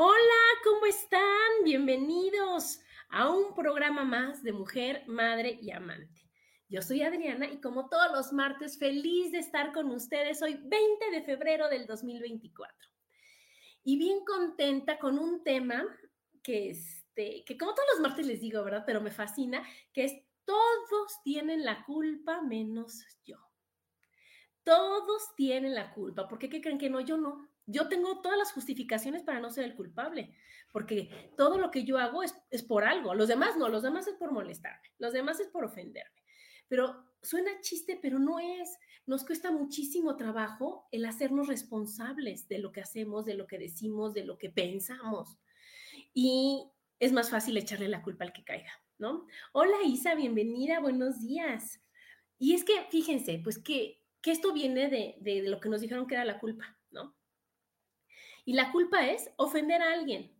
Hola, ¿cómo están? Bienvenidos a un programa más de mujer, madre y amante. Yo soy Adriana y como todos los martes, feliz de estar con ustedes hoy 20 de febrero del 2024. Y bien contenta con un tema que, este, que como todos los martes les digo, ¿verdad? Pero me fascina, que es todos tienen la culpa menos yo. Todos tienen la culpa. ¿Por qué, ¿Qué creen que no? Yo no yo tengo todas las justificaciones para no ser el culpable, porque todo lo que yo hago es, por algo, los demás no, los demás es por molestarme, los demás es por ofenderme. Pero suena chiste, pero no es. Nos cuesta muchísimo trabajo el hacernos responsables de lo que hacemos, de lo que decimos, de lo que pensamos. Y es más fácil echarle la culpa al que caiga, ¿no? Hola Isa, bienvenida, buenos días. Y es que, fíjense, pues que, esto viene de, de lo que nos dijeron que era la culpa. Y la culpa es ofender a alguien,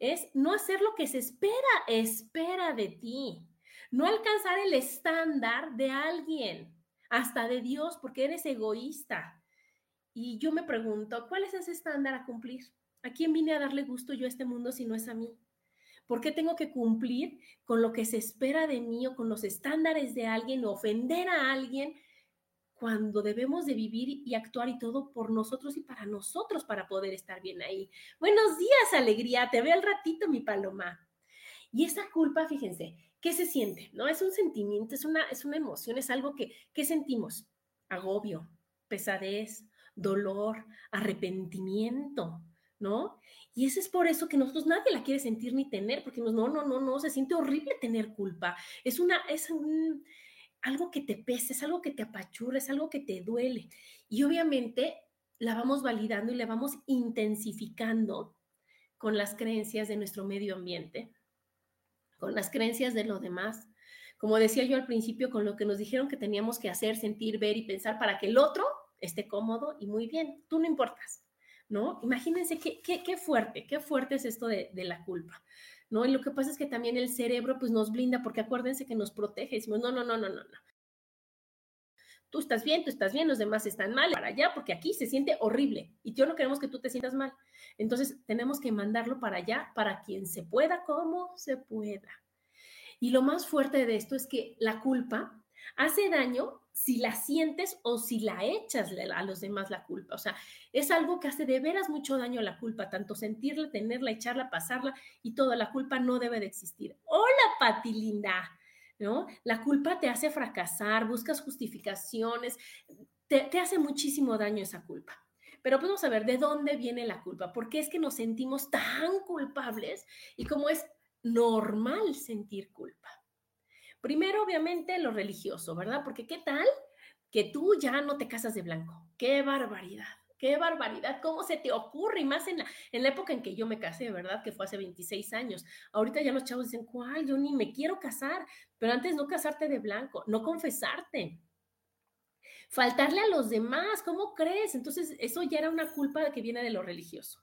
es no hacer lo que se espera, espera de ti, no alcanzar el estándar de alguien, hasta de Dios, porque eres egoísta. Y yo me pregunto, ¿cuál es ese estándar a cumplir? ¿A quién vine a darle gusto yo a este mundo si no es a mí? ¿Por qué tengo que cumplir con lo que se espera de mí o con los estándares de alguien o ofender a alguien cuando debemos de vivir y actuar y todo por nosotros y para nosotros para poder estar bien ahí. Buenos días, alegría, te veo al ratito, mi paloma. Y esa culpa, fíjense, ¿qué se siente? ¿No? Es un sentimiento, es una, es una emoción, es algo que, ¿qué sentimos? Agobio, pesadez, dolor, arrepentimiento, ¿no? Y eso es por eso que nosotros nadie la quiere sentir ni tener, porque no, no, no, no, se siente horrible tener culpa. Es una, es un, algo que te pese, es algo que te apachurra, es algo que te duele. Y obviamente la vamos validando y la vamos intensificando con las creencias de nuestro medio ambiente, con las creencias de lo demás. Como decía yo al principio, con lo que nos dijeron que teníamos que hacer, sentir, ver y pensar para que el otro esté cómodo y muy bien. Tú no importas, ¿no? Imagínense qué, qué, fuerte, qué fuerte es esto de, de la culpa. ¿No? Y lo que pasa es que también el cerebro pues nos blinda porque acuérdense que nos protege, decimos, no, no, no, no, no, no. Tú estás bien, tú estás bien, los demás están mal, para allá, porque aquí se siente horrible y yo no queremos que tú te sientas mal. Entonces tenemos que mandarlo para allá, para quien se pueda, como se pueda. Y lo más fuerte de esto es que la culpa hace daño si la sientes o si la echas a los demás la culpa. O sea, es algo que hace de veras mucho daño a la culpa, tanto sentirla, tenerla, echarla, pasarla y toda la culpa no debe de existir. Hola, Pati linda. ¿No? La culpa te hace fracasar, buscas justificaciones, te, te hace muchísimo daño esa culpa. Pero podemos saber de dónde viene la culpa, por qué es que nos sentimos tan culpables y cómo es normal sentir culpa. Primero, obviamente, lo religioso, ¿verdad? Porque ¿qué tal que tú ya no te casas de blanco? ¡Qué barbaridad! ¡Qué barbaridad! ¿Cómo se te ocurre? Y más en la, en la época en que yo me casé, ¿verdad? Que fue hace 26 años. Ahorita ya los chavos dicen, ¿cuál? Yo ni me quiero casar. Pero antes no casarte de blanco, no confesarte. Faltarle a los demás, ¿cómo crees? Entonces, eso ya era una culpa que viene de lo religioso.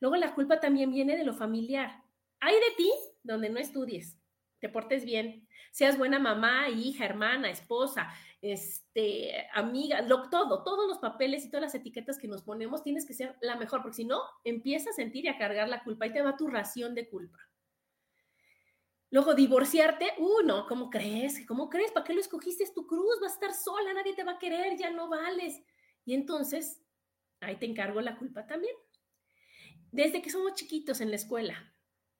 Luego la culpa también viene de lo familiar. Hay de ti donde no estudies, te portes bien, seas buena mamá, hija, hermana, esposa, este, amiga, todo, todos los papeles y todas las etiquetas que nos ponemos, tienes que ser la mejor, porque si no, empiezas a sentir y a cargar la culpa y te va tu ración de culpa. Luego, divorciarte, uh, no, ¿cómo crees? ¿Cómo crees? ¿Para qué lo escogiste? Es tu cruz, vas a estar sola, nadie te va a querer, ya no vales. Y entonces, ahí te encargo la culpa también. Desde que somos chiquitos en la escuela,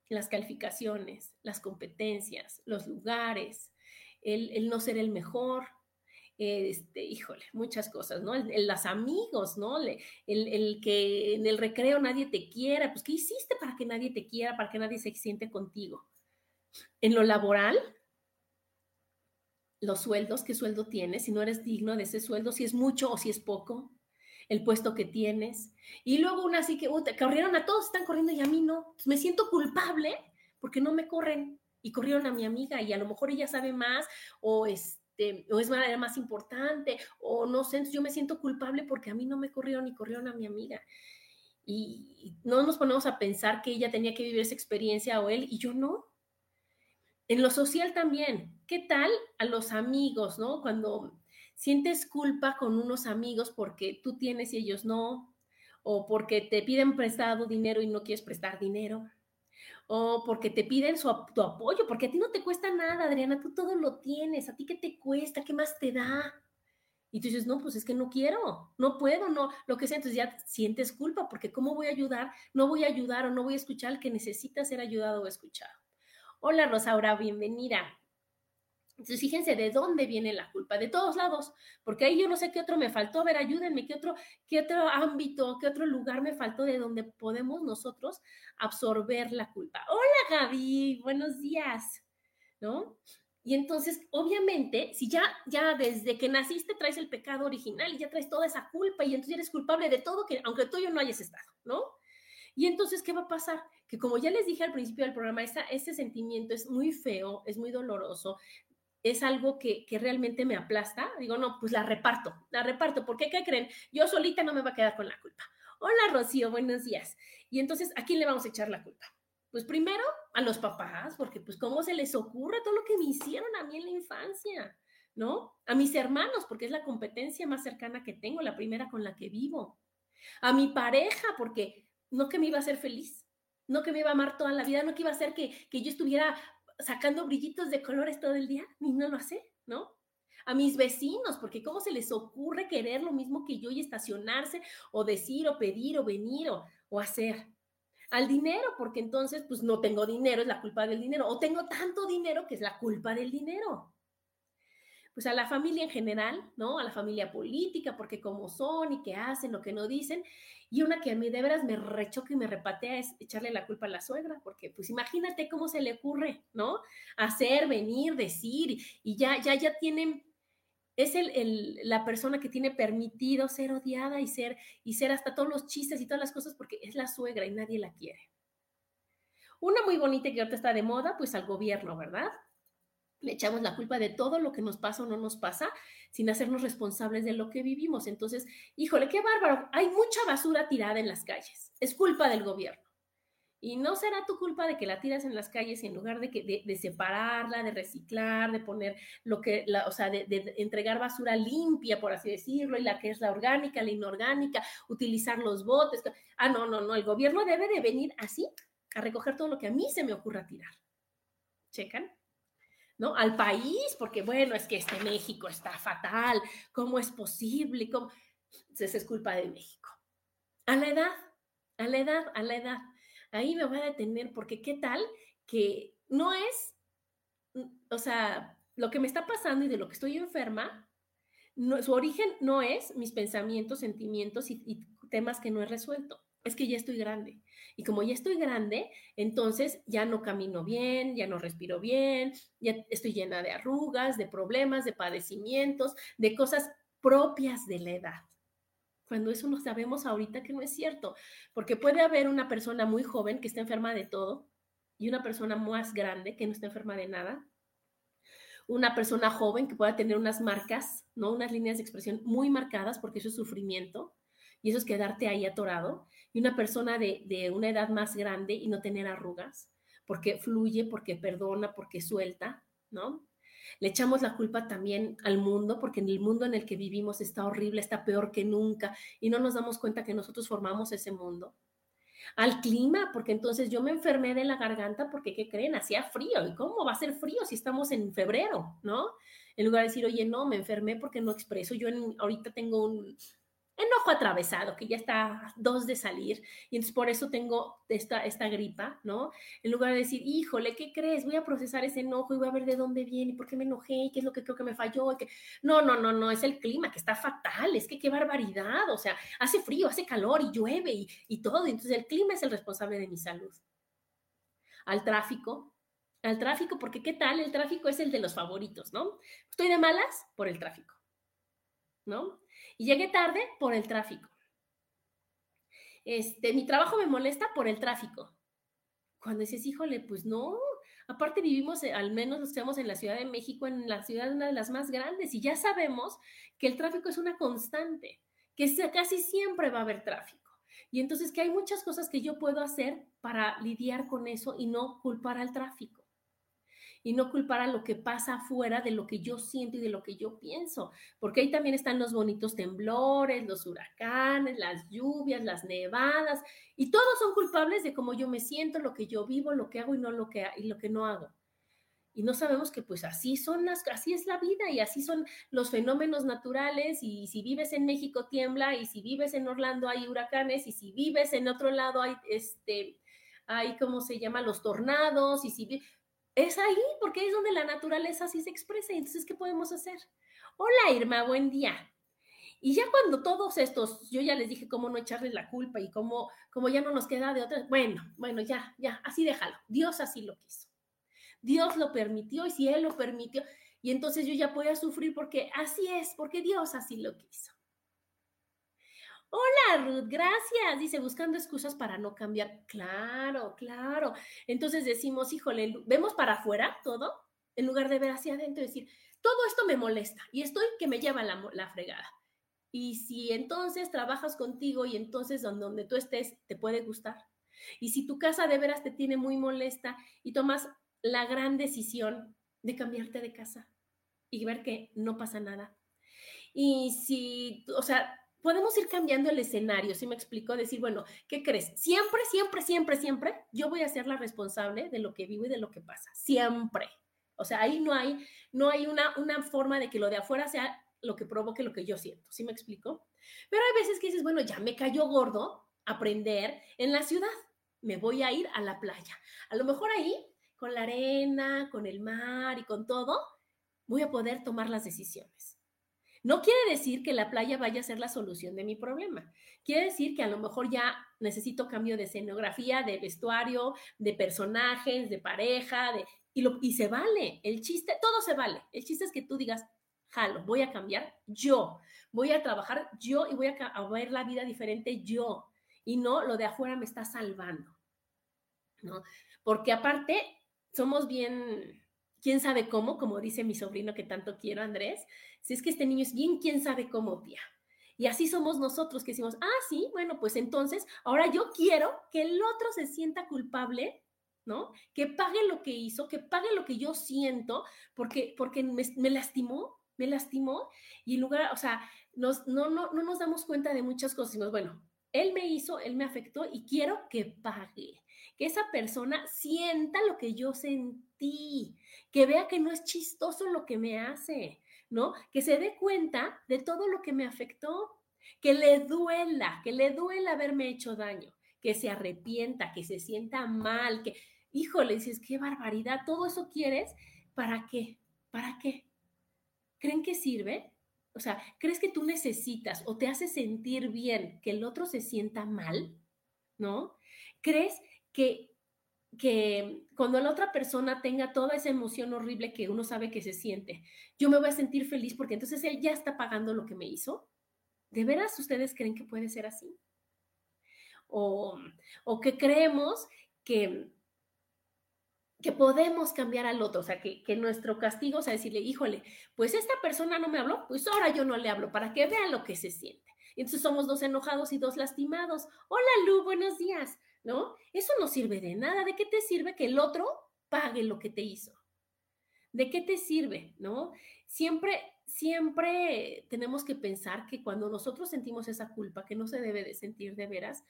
las calificaciones, las competencias, los lugares, el, no ser el mejor, este, híjole, muchas cosas, ¿no? El, las amigos, ¿no? El, el, que en el recreo nadie te quiera, pues ¿qué hiciste para que nadie te quiera, para que nadie se siente contigo? En lo laboral, los sueldos, qué sueldo tienes, si no eres digno de ese sueldo, si es mucho o si es poco, el puesto que tienes. Y luego una así que, te corrieron a todos, están corriendo y a mí no. me siento culpable porque no me corren y corrieron a mi amiga y a lo mejor ella sabe más o este o es más importante o no sé, yo me siento culpable porque a mí no me corrieron y corrieron a mi amiga. Y no nos ponemos a pensar que ella tenía que vivir esa experiencia o él y yo no. En lo social también, ¿qué tal a los amigos, no? Cuando sientes culpa con unos amigos porque tú tienes y ellos no, o porque te piden prestado dinero y no quieres prestar dinero, o porque te piden su, tu apoyo, porque a ti no te cuesta nada, Adriana, tú todo lo tienes, a ti qué te cuesta, qué más te da. Y tú dices, no, pues es que no quiero, no puedo, no, lo que sea, entonces ya sientes culpa, porque ¿cómo voy a ayudar? No voy a ayudar o no voy a escuchar al que necesita ser ayudado o escuchado. Hola Rosaura, bienvenida. Entonces, fíjense de dónde viene la culpa, de todos lados, porque ahí yo no sé qué otro me faltó, a ver, ayúdenme, qué otro, qué otro ámbito, qué otro lugar me faltó de donde podemos nosotros absorber la culpa. Hola Gaby, buenos días, ¿no? Y entonces, obviamente, si ya, ya desde que naciste traes el pecado original y ya traes toda esa culpa y entonces eres culpable de todo, que aunque tú yo no hayas estado, ¿no? Y entonces, ¿qué va a pasar? Que como ya les dije al principio del programa, ese sentimiento es muy feo, es muy doloroso, es algo que, realmente me aplasta. Digo, no, pues la reparto, la reparto, porque ¿qué creen? Yo solita no me va a quedar con la culpa. Hola, Rocío, buenos días. Y entonces, ¿a quién le vamos a echar la culpa? Pues primero a los papás, porque pues cómo se les ocurre todo lo que me hicieron a mí en la infancia, ¿no? A mis hermanos, porque es la competencia más cercana que tengo, la primera con la que vivo. A mi pareja, porque no que me iba a hacer feliz, no que me iba a amar toda la vida, no que iba a hacer que, yo estuviera sacando brillitos de colores todo el día, ni no lo hace, ¿no? A mis vecinos, porque cómo se les ocurre querer lo mismo que yo y estacionarse o decir o pedir o venir o, o hacer. Al dinero, porque entonces pues no tengo dinero, es la culpa del dinero, o tengo tanto dinero que es la culpa del dinero pues a la familia en general, ¿no? A la familia política, porque cómo son y qué hacen, lo que no dicen. Y una que a mí de veras me rechoca y me repatea es echarle la culpa a la suegra, porque pues imagínate cómo se le ocurre, ¿no? Hacer, venir, decir, y ya, ya, ya tienen, es el, la persona que tiene permitido ser odiada y ser, y ser hasta todos los chistes y todas las cosas, porque es la suegra y nadie la quiere. Una muy bonita que ahorita está de moda, pues al gobierno, ¿verdad? Le echamos la culpa de todo lo que nos pasa o no nos pasa sin hacernos responsables de lo que vivimos. Entonces, híjole, qué bárbaro. Hay mucha basura tirada en las calles. Es culpa del gobierno. Y no será tu culpa de que la tiras en las calles y en lugar de, que, de, separarla, de reciclar, de poner lo que, la, o sea, de, de, entregar basura limpia, por así decirlo, y la que es la orgánica, la inorgánica, utilizar los botes. Ah, no, no, no, el gobierno debe de venir así a recoger todo lo que a mí se me ocurra tirar. ¿Checan? ¿No? Al país, porque bueno, es que este México está fatal, ¿cómo es posible? ¿Cómo? Entonces es culpa de México. A la edad, a la edad, a la edad. Ahí me voy a detener porque qué tal que no es, o sea, lo que me está pasando y de lo que estoy enferma, su origen no es mis pensamientos, sentimientos y temas que no he resuelto es que ya estoy grande. Y como ya estoy grande, entonces ya no camino bien, ya no respiro bien, ya estoy llena de arrugas, de problemas, de padecimientos, de cosas propias de la edad. Cuando eso no sabemos ahorita que no es cierto, porque puede haber una persona muy joven que está enferma de todo y una persona más grande que no está enferma de nada. Una persona joven que pueda tener unas marcas, ¿no? Unas líneas de expresión muy marcadas porque eso es sufrimiento y eso es quedarte ahí atorado, y una persona de, una edad más grande y no tener arrugas, porque fluye, porque perdona, porque suelta, ¿no? Le echamos la culpa también al mundo, porque en el mundo en el que vivimos está horrible, está peor que nunca, y no nos damos cuenta que nosotros formamos ese mundo. Al clima, porque entonces yo me enfermé de la garganta porque, ¿qué creen? Hacía frío. ¿Y cómo va a ser frío si estamos en febrero, no? En lugar de decir, oye, no, me enfermé porque no expreso. Yo ahorita tengo un, enojo atravesado, que ya está dos de salir, y entonces por eso tengo esta, esta gripa, ¿no? En lugar de decir, híjole, ¿qué crees? Voy a procesar ese enojo y voy a ver de dónde viene, y por qué me enojé, y qué es lo que creo que me falló. que... No, no, no, no, es el clima que está fatal, es que qué barbaridad, o sea, hace frío, hace calor y llueve y, y todo, entonces el clima es el responsable de mi salud. Al tráfico, al tráfico, porque ¿qué tal? El tráfico es el de los favoritos, ¿no? Estoy de malas por el tráfico, ¿no? Y llegué tarde por el tráfico. Este, mi trabajo me molesta por el tráfico. Cuando dices, híjole, pues no, aparte vivimos, eh, al menos estamos en la Ciudad de México, en la ciudad una de las más grandes, y ya sabemos que el tráfico es una constante, que casi siempre va a haber tráfico. Y entonces que hay muchas cosas que yo puedo hacer para lidiar con eso y no culpar al tráfico y no culpar a lo que pasa afuera de lo que yo siento y de lo que yo pienso, porque ahí también están los bonitos temblores, los huracanes, las lluvias, las nevadas, y todos son culpables de cómo yo me siento, lo que yo vivo, lo que hago y no lo que, y lo que no hago. Y no sabemos que pues así son las, así es la vida y así son los fenómenos naturales y si vives en México tiembla y si vives en Orlando hay huracanes y si vives en otro lado hay este hay cómo se llama los tornados y si es ahí, porque es donde la naturaleza así se expresa. Entonces, ¿qué podemos hacer? Hola, Irma, buen día. Y ya cuando todos estos, yo ya les dije cómo no echarles la culpa y cómo, cómo ya no nos queda de otra, bueno, bueno, ya, ya, así déjalo. Dios así lo quiso. Dios lo permitió y si Él lo permitió, y entonces yo ya podía sufrir porque así es, porque Dios así lo quiso. Hola Ruth, gracias. Dice, buscando excusas para no cambiar. Claro, claro. Entonces decimos, híjole, vemos para afuera todo, en lugar de ver hacia adentro y decir, todo esto me molesta y estoy que me lleva la, fregada. Y si entonces trabajas contigo y entonces donde, donde tú estés te puede gustar. Y si tu casa de veras te tiene muy molesta y tomas la gran decisión de cambiarte de casa y ver que no pasa nada. Y si, o sea, podemos ir cambiando el escenario, ¿sí me explico? Decir, bueno, ¿qué crees? Siempre, siempre, siempre, siempre yo voy a ser la responsable de lo que vivo y de lo que pasa, siempre. O sea, ahí no hay, no hay una, una forma de que lo de afuera sea lo que provoque lo que yo siento, ¿sí me explico? Pero hay veces que dices, bueno, ya me cayó gordo aprender en la ciudad, me voy a ir a la playa. A lo mejor ahí, con la arena, con el mar y con todo, voy a poder tomar las decisiones. No quiere decir que la playa vaya a ser la solución de mi problema. Quiere decir que a lo mejor ya necesito cambio de escenografía, de vestuario, de personajes, de pareja, de, y, lo, se vale. El chiste, todo se vale. El chiste es que tú digas, jalo, voy a cambiar yo, voy a trabajar yo y voy a, a ver la vida diferente yo. Y no lo de afuera me está salvando. ¿no? Porque aparte, somos bien quién sabe cómo, como dice mi sobrino que tanto quiero, Andrés, si es que este niño es bien, quién sabe cómo, tía. Y así somos nosotros que decimos, ah, sí, bueno, pues entonces, ahora yo quiero que el otro se sienta culpable, ¿no? Que pague lo que hizo, que pague lo que yo siento, porque, porque me, lastimó, me lastimó, y en lugar, o sea, nos, no, no, no nos damos cuenta de muchas cosas, sino, bueno, él me hizo, él me afectó y quiero que pague, que esa persona sienta lo que yo sentí, que vea que no es chistoso lo que me hace, ¿no? Que se dé cuenta de todo lo que me afectó, que le duela, que le duela haberme hecho daño, que se arrepienta, que se sienta mal, que, híjole, dices, qué barbaridad, todo eso quieres, ¿para qué? ¿Para qué? ¿Creen que sirve? O sea, ¿crees que tú necesitas o te hace sentir bien que el otro se sienta mal? ¿No? ¿Crees que que cuando la otra persona tenga toda esa emoción horrible que uno sabe que se siente, yo me voy a sentir feliz porque entonces él ya está pagando lo que me hizo. ¿De veras ustedes creen que puede ser así? O, o que creemos que, que podemos cambiar al otro, o sea, que, que nuestro castigo, o sea, decirle, híjole, pues esta persona no me habló, pues ahora yo no le hablo para que vea lo que se siente. entonces somos dos enojados y dos lastimados. Hola Lu, buenos días. ¿No? Eso no sirve de nada. ¿De qué te sirve que el otro pague lo que te hizo? ¿De qué te sirve, no? Siempre, siempre tenemos que pensar que cuando nosotros sentimos esa culpa, que no se debe de sentir de veras,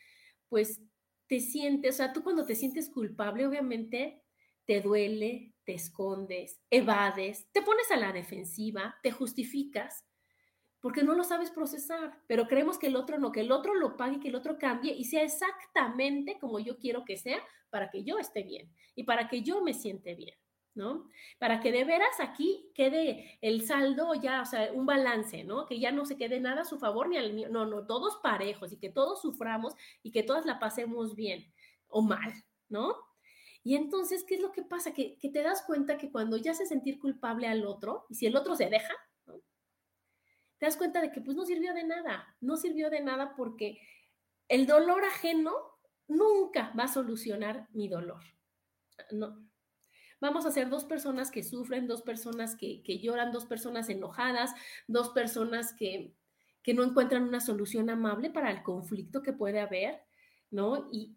pues te sientes, o sea, tú cuando te sientes culpable, obviamente te duele, te escondes, evades, te pones a la defensiva, te justificas, porque no lo sabes procesar, pero creemos que el otro no, que el otro lo pague, que el otro cambie y sea exactamente como yo quiero que sea para que yo esté bien y para que yo me siente bien. ¿no? Para que de veras aquí quede el saldo ya, o sea, un balance, ¿no? Que ya no se quede nada a su favor ni al mío, no, no, todos parejos y que todos suframos y que todas la pasemos bien o mal, ¿no? Y entonces, ¿qué es lo que pasa? Que, que te das cuenta que cuando ya hace sentir culpable al otro, y si el otro se deja. Te das cuenta de que pues no sirvió de nada, no sirvió de nada porque el dolor ajeno nunca va a solucionar mi dolor. No, vamos a ser dos personas que sufren, dos personas que, lloran, dos personas enojadas, dos personas que, que, no encuentran una solución amable para el conflicto que puede haber, ¿no? Y,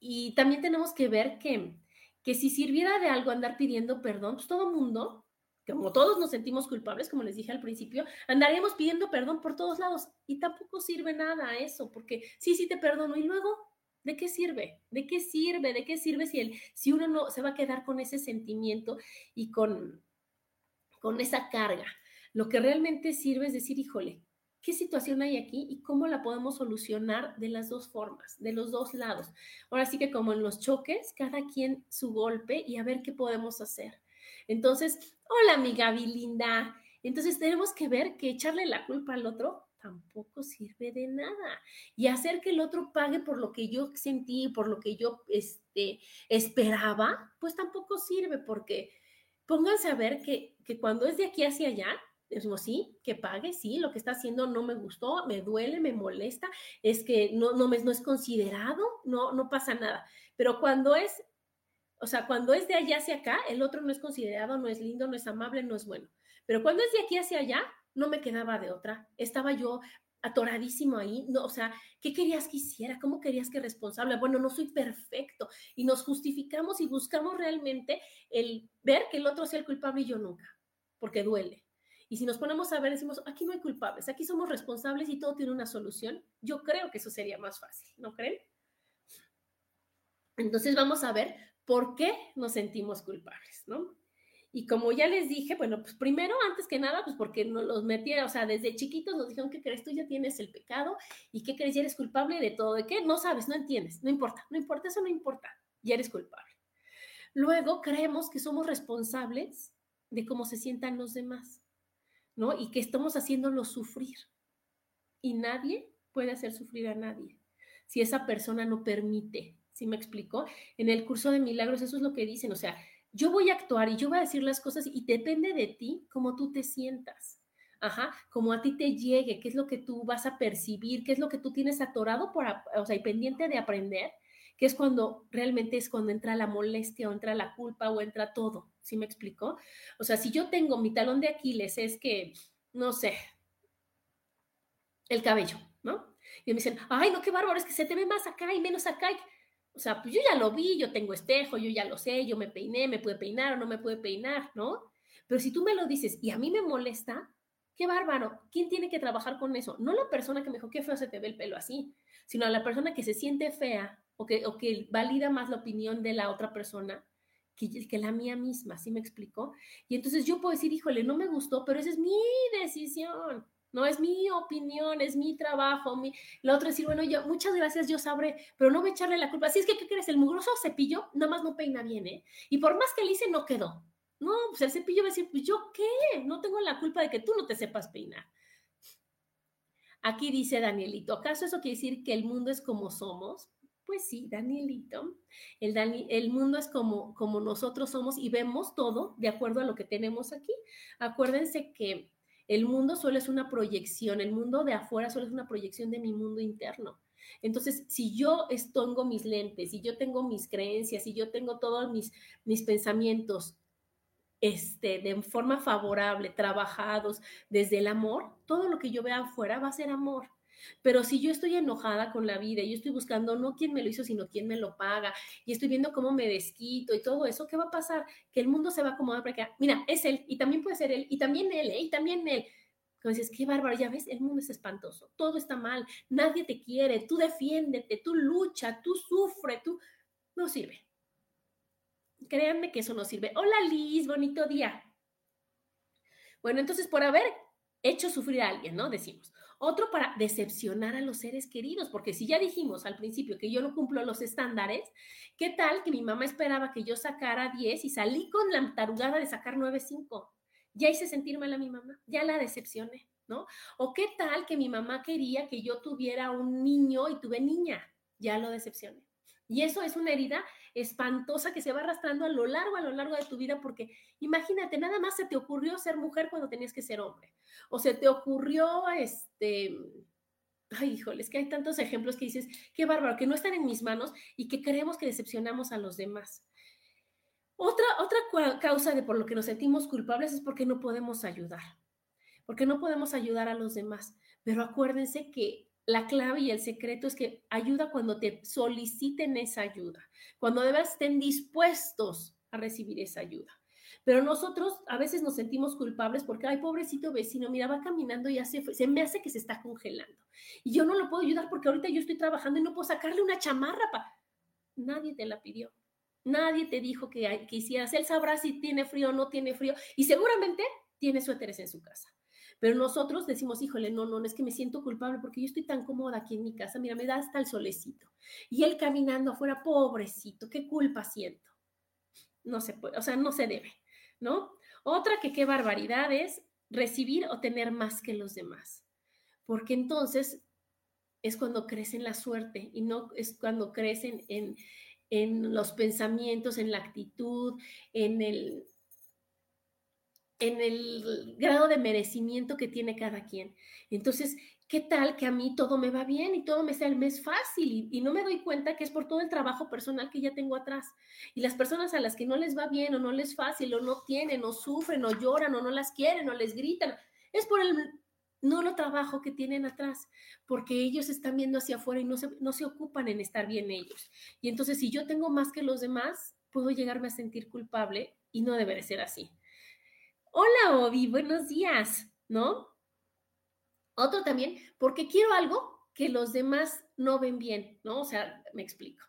y también tenemos que ver que, que si sirviera de algo andar pidiendo perdón, pues todo mundo, como todos nos sentimos culpables, como les dije al principio, andaríamos pidiendo perdón por todos lados y tampoco sirve nada eso, porque sí, sí te perdono y luego ¿De qué sirve? ¿De qué sirve? ¿De qué sirve si, el, si uno no se va a quedar con ese sentimiento y con, con esa carga? Lo que realmente sirve es decir, híjole, ¿qué situación hay aquí y cómo la podemos solucionar de las dos formas, de los dos lados? Ahora sí que como en los choques, cada quien su golpe y a ver qué podemos hacer. Entonces, hola amiga Bilinda. Entonces tenemos que ver que echarle la culpa al otro tampoco sirve de nada. Y hacer que el otro pague por lo que yo sentí, por lo que yo este, esperaba, pues tampoco sirve porque pónganse a ver que, que cuando es de aquí hacia allá, decimos, sí, que pague, sí, lo que está haciendo no me gustó, me duele, me molesta, es que no, no, me, no es considerado, no, no pasa nada. Pero cuando es, o sea, cuando es de allá hacia acá, el otro no es considerado, no es lindo, no es amable, no es bueno. Pero cuando es de aquí hacia allá, no me quedaba de otra. Estaba yo atoradísimo ahí, no, o sea, ¿qué querías que hiciera? ¿Cómo querías que responsable? Bueno, no soy perfecto y nos justificamos y buscamos realmente el ver que el otro sea el culpable y yo nunca, porque duele. Y si nos ponemos a ver, decimos, aquí no hay culpables, aquí somos responsables y todo tiene una solución, yo creo que eso sería más fácil, ¿no creen? Entonces vamos a ver por qué nos sentimos culpables, ¿no? Y como ya les dije, bueno, pues primero, antes que nada, pues porque nos los metía, o sea, desde chiquitos nos dijeron, ¿qué crees? Tú ya tienes el pecado y ¿qué crees? Ya eres culpable de todo. ¿De qué? No sabes, no entiendes, no importa, no importa, eso no importa, ya eres culpable. Luego creemos que somos responsables de cómo se sientan los demás, ¿no? Y que estamos haciéndolos sufrir. Y nadie puede hacer sufrir a nadie si esa persona no permite. ¿Sí me explicó? En el curso de milagros eso es lo que dicen, o sea, yo voy a actuar y yo voy a decir las cosas y depende de ti cómo tú te sientas. Ajá, como a ti te llegue, qué es lo que tú vas a percibir, qué es lo que tú tienes atorado por, o sea, y pendiente de aprender, que es cuando realmente es cuando entra la molestia o entra la culpa o entra todo. ¿Sí me explicó? O sea, si yo tengo mi talón de Aquiles, es que, no sé, el cabello, ¿no? Y me dicen, ay, no, qué bárbaro, es que se te ve más acá y menos acá. O sea, pues yo ya lo vi, yo tengo espejo, yo ya lo sé, yo me peiné, me puede peinar o no me puede peinar, ¿no? Pero si tú me lo dices y a mí me molesta, qué bárbaro. ¿Quién tiene que trabajar con eso? No la persona que me dijo, qué feo se te ve el pelo así, sino la persona que se siente fea o que, o que valida más la opinión de la otra persona que, que la mía misma, ¿sí me explicó? Y entonces yo puedo decir, híjole, no me gustó, pero esa es mi decisión. No es mi opinión, es mi trabajo. Mi... La otra decir, bueno, yo, muchas gracias, yo sabré, pero no a echarle la culpa. Así es que, ¿qué crees? El mugroso cepillo nada más no peina bien, ¿eh? Y por más que le hice, no quedó. No, pues el cepillo va a decir, pues yo qué, no tengo la culpa de que tú no te sepas peinar. Aquí dice Danielito, ¿acaso eso quiere decir que el mundo es como somos? Pues sí, Danielito, el, el mundo es como, como nosotros somos y vemos todo de acuerdo a lo que tenemos aquí. Acuérdense que el mundo solo es una proyección, el mundo de afuera solo es una proyección de mi mundo interno. Entonces, si yo tengo mis lentes, si yo tengo mis creencias, si yo tengo todos mis, mis pensamientos este, de forma favorable, trabajados desde el amor, todo lo que yo vea afuera va a ser amor. Pero si yo estoy enojada con la vida y yo estoy buscando no quién me lo hizo, sino quién me lo paga, y estoy viendo cómo me desquito y todo eso, ¿qué va a pasar? Que el mundo se va a acomodar para que, mira, es él, y también puede ser él, y también él, ¿eh? y también él. Entonces, qué bárbaro, ya ves, el mundo es espantoso, todo está mal, nadie te quiere, tú defiéndete, tú lucha, tú sufre, tú... No sirve. Créanme que eso no sirve. Hola Liz, bonito día. Bueno, entonces por haber hecho sufrir a alguien, ¿no? Decimos. Otro para decepcionar a los seres queridos, porque si ya dijimos al principio que yo no cumplo los estándares, ¿qué tal que mi mamá esperaba que yo sacara 10 y salí con la tarugada de sacar 9.5? Ya hice sentir mal a mi mamá, ya la decepcioné, ¿no? O qué tal que mi mamá quería que yo tuviera un niño y tuve niña, ya lo decepcioné. Y eso es una herida espantosa que se va arrastrando a lo largo, a lo largo de tu vida, porque imagínate, nada más se te ocurrió ser mujer cuando tenías que ser hombre, o se te ocurrió, este, ay, híjoles, que hay tantos ejemplos que dices, qué bárbaro, que no están en mis manos y que creemos que decepcionamos a los demás. Otra, otra causa de por lo que nos sentimos culpables es porque no podemos ayudar, porque no podemos ayudar a los demás. Pero acuérdense que la clave y el secreto es que ayuda cuando te soliciten esa ayuda, cuando de estén dispuestos a recibir esa ayuda. Pero nosotros a veces nos sentimos culpables porque, ay, pobrecito vecino, mira, va caminando y ya se me hace que se está congelando. Y yo no lo puedo ayudar porque ahorita yo estoy trabajando y no puedo sacarle una chamarra. Pa Nadie te la pidió. Nadie te dijo que, que hicieras. Él sabrá si tiene frío o no tiene frío. Y seguramente tiene suéteres en su casa. Pero nosotros decimos, híjole, no, no, no es que me siento culpable porque yo estoy tan cómoda aquí en mi casa, mira, me da hasta el solecito. Y él caminando afuera, pobrecito, qué culpa siento. No se puede, o sea, no se debe, ¿no? Otra que qué barbaridad es recibir o tener más que los demás. Porque entonces es cuando crecen la suerte y no es cuando crecen en, en los pensamientos, en la actitud, en el, en el grado de merecimiento que tiene cada quien. Entonces, ¿qué tal que a mí todo me va bien y todo me sea el mes fácil y, no me doy cuenta que es por todo el trabajo personal que ya tengo atrás? Y las personas a las que no les va bien o no les fácil o no tienen o sufren o lloran o no las quieren o les gritan, es por el no lo trabajo que tienen atrás, porque ellos están viendo hacia afuera y no se, no se ocupan en estar bien ellos. Y entonces, si yo tengo más que los demás, puedo llegarme a sentir culpable y no debe de ser así. Hola, Obi, buenos días, ¿no? Otro también, porque quiero algo que los demás no ven bien, ¿no? O sea, me explico.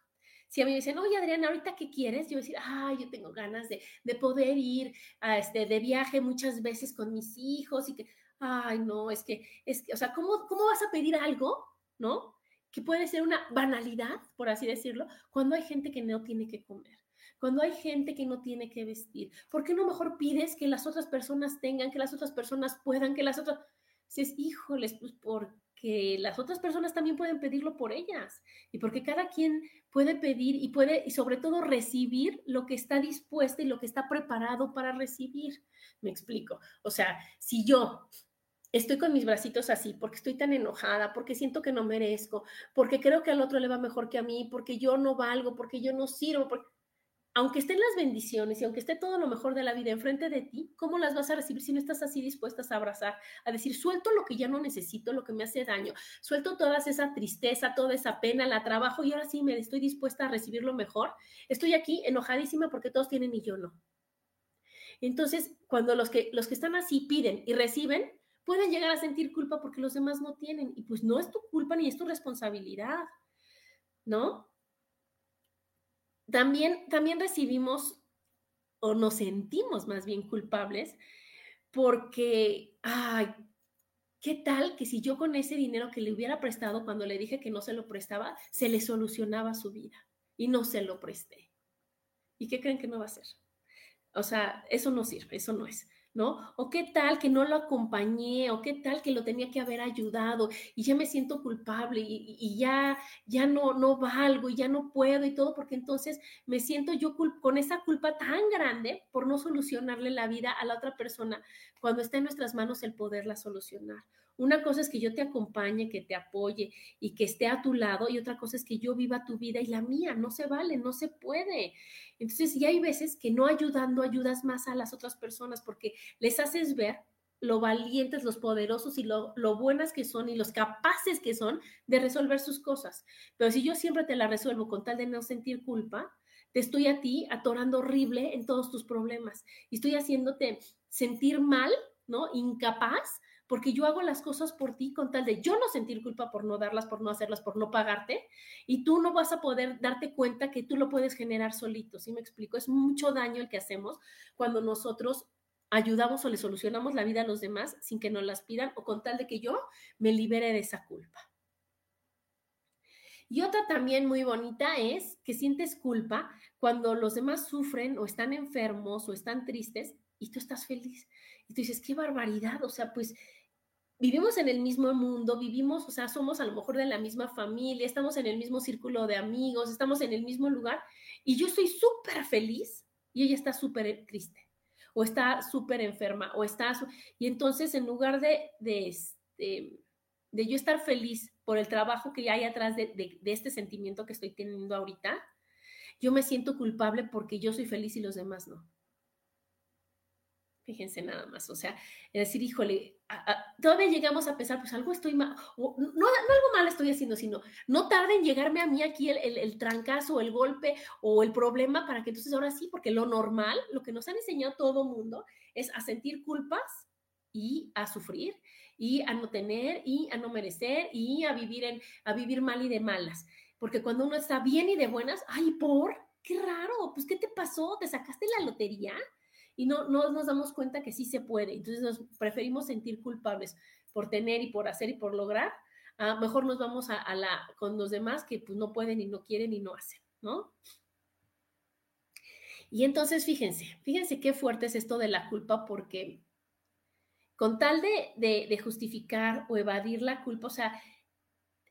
Si a mí me dicen, oye, Adriana, ¿ahorita qué quieres? Yo voy a decir, ay, yo tengo ganas de, de poder ir a este, de viaje muchas veces con mis hijos y que, ay, no, es que, es que, o sea, ¿cómo, ¿cómo vas a pedir algo, ¿no? Que puede ser una banalidad, por así decirlo, cuando hay gente que no tiene que comer cuando hay gente que no tiene que vestir? ¿Por qué no mejor pides que las otras personas tengan, que las otras personas puedan, que las otras... es híjoles, pues porque las otras personas también pueden pedirlo por ellas y porque cada quien puede pedir y puede, y sobre todo recibir lo que está dispuesto y lo que está preparado para recibir. Me explico. O sea, si yo estoy con mis bracitos así, porque estoy tan enojada, porque siento que no merezco, porque creo que al otro le va mejor que a mí, porque yo no valgo, porque yo no sirvo, porque aunque estén las bendiciones y aunque esté todo lo mejor de la vida enfrente de ti, ¿cómo las vas a recibir si no estás así dispuestas a abrazar? A decir, suelto lo que ya no necesito, lo que me hace daño, suelto toda esa tristeza, toda esa pena, la trabajo y ahora sí me estoy dispuesta a recibir lo mejor. Estoy aquí enojadísima porque todos tienen y yo no. Entonces, cuando los que, los que están así piden y reciben, pueden llegar a sentir culpa porque los demás no tienen. Y pues no es tu culpa ni es tu responsabilidad, ¿no? También, también recibimos o nos sentimos más bien culpables porque, ay, ¿qué tal que si yo con ese dinero que le hubiera prestado cuando le dije que no se lo prestaba, se le solucionaba su vida y no se lo presté? ¿Y qué creen que no va a ser? O sea, eso no sirve, eso no es. ¿No? O qué tal que no lo acompañé, o qué tal que lo tenía que haber ayudado y ya me siento culpable y, ya, ya no, no valgo y ya no puedo y todo, porque entonces me siento yo con esa culpa tan grande por no solucionarle la vida a la otra persona cuando está en nuestras manos el poderla solucionar. Una cosa es que yo te acompañe, que te apoye y que esté a tu lado y otra cosa es que yo viva tu vida y la mía. No se vale, no se puede. Entonces, y hay veces que no ayudando ayudas más a las otras personas porque les haces ver lo valientes, los poderosos y lo, lo, buenas que son y los capaces que son de resolver sus cosas. Pero si yo siempre te la resuelvo con tal de no sentir culpa, te estoy a ti atorando horrible en todos tus problemas y estoy haciéndote sentir mal, ¿no? Incapaz porque yo hago las cosas por ti con tal de yo no sentir culpa por no darlas, por no hacerlas, por no pagarte, y tú no vas a poder darte cuenta que tú lo puedes generar solito, ¿sí me explico? Es mucho daño el que hacemos cuando nosotros ayudamos o le solucionamos la vida a los demás sin que nos las pidan o con tal de que yo me libere de esa culpa. Y otra también muy bonita es que sientes culpa cuando los demás sufren o están enfermos o están tristes y tú estás feliz. Y tú dices, qué barbaridad, o sea, pues vivimos en el mismo mundo, vivimos, o sea, somos a lo mejor de la misma familia, estamos en el mismo círculo de amigos, estamos en el mismo lugar y yo estoy súper feliz y ella está súper triste o está súper enferma o está... Y entonces en lugar de, de, este, de yo estar feliz por el trabajo que hay atrás de, de, este sentimiento que estoy teniendo ahorita, yo me siento culpable porque yo soy feliz y los demás no. Fíjense nada más, o sea, es decir, híjole, todavía llegamos a pensar, pues algo estoy mal, no, no, algo mal estoy haciendo, sino no tarde en llegarme a mí aquí el, el, el, trancazo, el golpe o el problema para que entonces ahora sí, porque lo normal, lo que nos han enseñado todo mundo es a sentir culpas y a sufrir y a no tener y a no merecer y a vivir en a vivir mal y de malas, porque cuando uno está bien y de buenas, ay, por qué raro, pues qué te pasó, te sacaste la lotería y no, no nos damos cuenta que sí se puede. Entonces nos preferimos sentir culpables por tener y por hacer y por lograr. a mejor nos vamos a, la con los demás que pues no pueden y no quieren y no hacen, ¿no? Y entonces fíjense, fíjense qué fuerte es esto de la culpa porque con tal de, de, de justificar o evadir la culpa, o sea,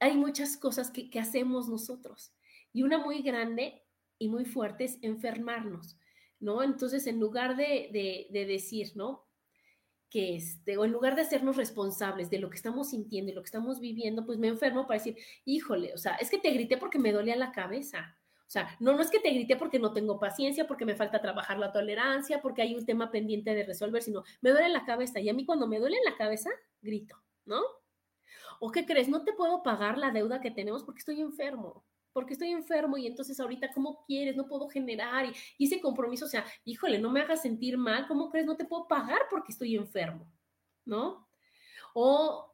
hay muchas cosas que, que hacemos nosotros. Y una muy grande y muy fuerte es enfermarnos. ¿No? Entonces, en lugar de, de, de decir, ¿no? Que este, o en lugar de hacernos responsables de lo que estamos sintiendo y lo que estamos viviendo, pues me enfermo para decir, híjole, o sea, es que te grité porque me dolía la cabeza. O sea, no, no es que te grité porque no tengo paciencia, porque me falta trabajar la tolerancia, porque hay un tema pendiente de resolver, sino me duele la cabeza. Y a mí cuando me duele la cabeza, grito, ¿no? ¿O qué crees? No te puedo pagar la deuda que tenemos porque estoy enfermo porque estoy enfermo y entonces ahorita, ¿cómo quieres? No puedo generar y, ese compromiso, o sea, híjole, no me hagas sentir mal, ¿cómo crees? No te puedo pagar porque estoy enfermo, ¿no? O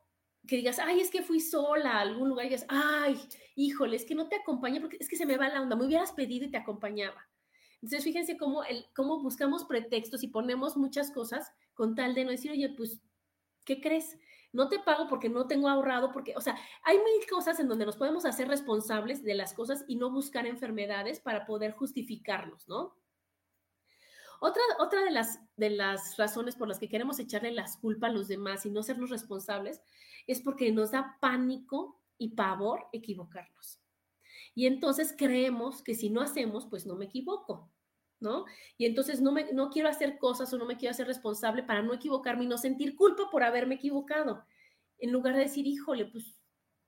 que digas, ay, es que fui sola a algún lugar y digas, ay, híjole, es que no te acompañé porque es que se me va la onda, me hubieras pedido y te acompañaba. Entonces, fíjense cómo, el, cómo buscamos pretextos y ponemos muchas cosas con tal de no decir, oye, pues, ¿qué crees? No te pago porque no tengo ahorrado, porque, o sea, hay mil cosas en donde nos podemos hacer responsables de las cosas y no buscar enfermedades para poder justificarnos, ¿no? Otra, otra de, las, de las razones por las que queremos echarle las culpas a los demás y no sernos responsables es porque nos da pánico y pavor equivocarnos. Y entonces creemos que si no hacemos, pues no me equivoco. ¿No? Y entonces no, me, no quiero hacer cosas o no me quiero hacer responsable para no equivocarme y no sentir culpa por haberme equivocado. En lugar de decir, híjole, pues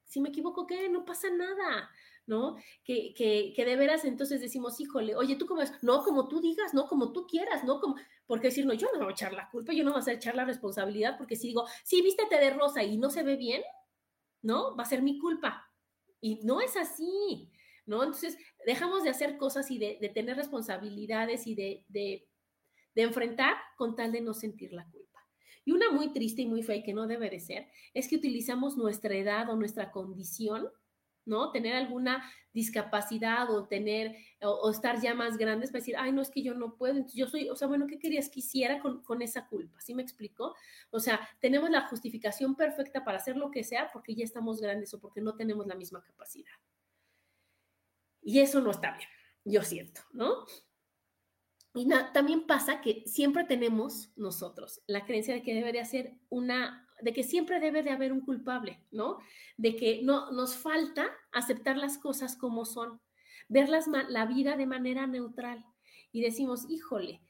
si me equivoco, ¿qué? No pasa nada, ¿no? Que, que, que de veras entonces decimos, híjole, oye, tú cómo es, no como tú digas, no como tú quieras, no como, porque decir, no, yo no voy a echar la culpa, yo no voy a echar la responsabilidad, porque si digo, sí, vístete de rosa y no se ve bien, ¿no? Va a ser mi culpa. Y no es así. ¿No? Entonces, dejamos de hacer cosas y de, tener responsabilidades y de, enfrentar con tal de no sentir la culpa. Y una muy triste y muy fea y que no debe de ser, es que utilizamos nuestra edad o nuestra condición, ¿no? Tener alguna discapacidad o tener, o, o estar ya más grandes para decir, ay, no, es que yo no puedo, yo soy, o sea, bueno, ¿qué querías que hiciera con, con esa culpa? ¿Sí me explico? O sea, tenemos la justificación perfecta para hacer lo que sea porque ya estamos grandes o porque no tenemos la misma capacidad. Y eso no está bien, yo siento, ¿no? Y también pasa que siempre tenemos nosotros la creencia de que debe de hacer una, de que siempre debe de haber un culpable, ¿no? De que no nos falta aceptar las cosas como son, ver la vida de manera neutral y decimos, híjole,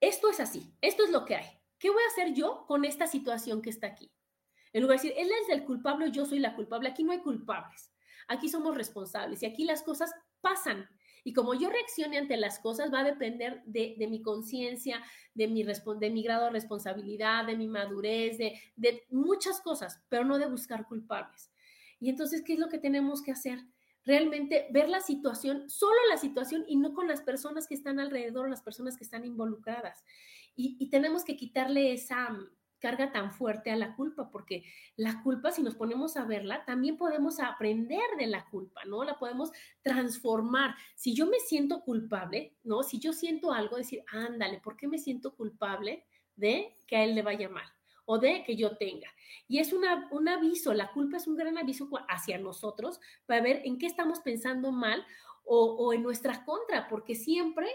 esto es así, esto es lo que hay. ¿Qué voy a hacer yo con esta situación que está aquí? En lugar de decir, él es el culpable, yo soy la culpable, aquí no hay culpables, aquí somos responsables y aquí las cosas pasan. Y como yo reaccione ante las cosas va a depender de, mi conciencia, de mi, grado de responsabilidad, de mi madurez, de, muchas cosas, pero no de buscar culpables. Y entonces, ¿qué es lo que tenemos que hacer? Realmente ver la situación, solo la situación y no con las personas que están alrededor, las personas que están involucradas. Y tenemos que quitarle esa, carga tan fuerte a la culpa, porque la culpa, si nos ponemos a verla, también podemos aprender de la culpa, ¿no? La podemos transformar. Si yo me siento culpable, ¿no? Si yo siento algo, decir, ándale, ¿por qué me siento culpable? de que a él le vaya mal o de que yo tenga. Y es una, un aviso, la culpa es un gran aviso hacia nosotros para ver en qué estamos pensando mal o, o en nuestra contra, porque siempre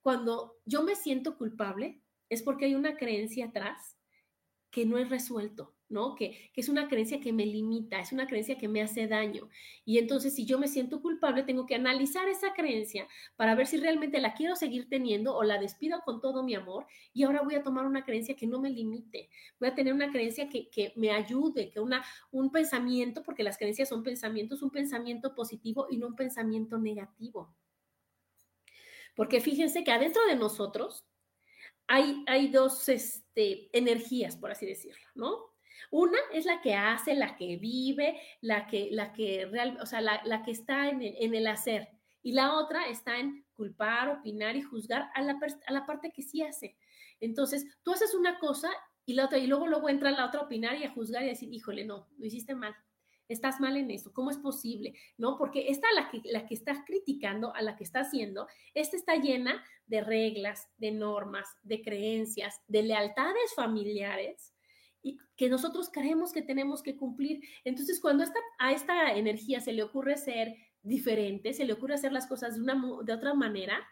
cuando yo me siento culpable es porque hay una creencia atrás que no es resuelto. ¿no? Que, es una creencia que me limita, es una creencia que me hace daño. Y entonces, si yo me siento culpable, tengo que analizar esa creencia para ver si realmente la quiero seguir teniendo o la despido con todo mi amor y ahora voy a tomar una creencia que no me limite. Voy a tener una creencia que, que me ayude, que una, un pensamiento, porque las creencias son pensamientos, un pensamiento positivo y no un pensamiento negativo. Porque fíjense que adentro de nosotros hay, dos este, energías, por así decirlo, ¿no? Una es la que hace, la que vive, la que, la que real, o sea, la, que está en el, hacer. Y la otra está en culpar, opinar y juzgar a la, a la parte que sí hace. Entonces, tú haces una cosa y la otra, y luego, luego entra la otra a opinar y a juzgar y a decir, híjole, no, lo hiciste mal. Estás mal en eso, ¿cómo es posible? ¿No? Porque esta, la que, la que estás criticando, a la que está haciendo, esta está llena de reglas, de normas, de creencias, de lealtades familiares, y que nosotros creemos que tenemos que cumplir. Entonces, cuando esta, a esta energía se le ocurre ser diferente, se le ocurre hacer las cosas de, una, de otra manera,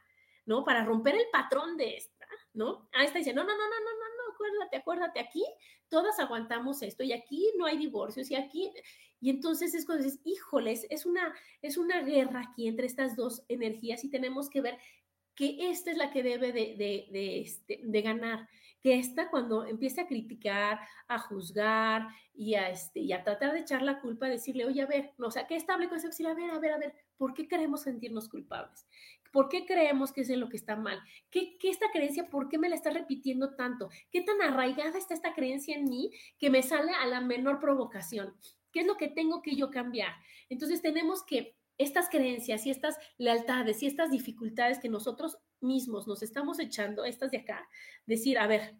¿no? Para romper el patrón de esta, ¿no? A esta dice, no, no, no, no, no, acuérdate, acuérdate, aquí todas aguantamos esto y aquí no hay divorcios y aquí... Y entonces es cuando dices, híjoles, es una, es una guerra aquí entre estas dos energías y tenemos que ver que esta es la que debe de, de, este, ganar que esta cuando empiece a criticar, a juzgar y a, este, y a tratar de echar la culpa, decirle, oye, a ver, o sea, ¿qué estable con eso? Decirle, a ver, a ver, a ver, ¿por qué queremos sentirnos culpables? ¿Por qué creemos que es lo que está mal? ¿Qué, ¿Qué, esta creencia, por qué me la está repitiendo tanto? ¿Qué tan arraigada está esta creencia en mí que me sale a la menor provocación? ¿Qué es lo que tengo que yo cambiar? Entonces tenemos que estas creencias y estas lealtades y estas dificultades que nosotros mismos nos estamos echando, estas de acá, decir, a ver,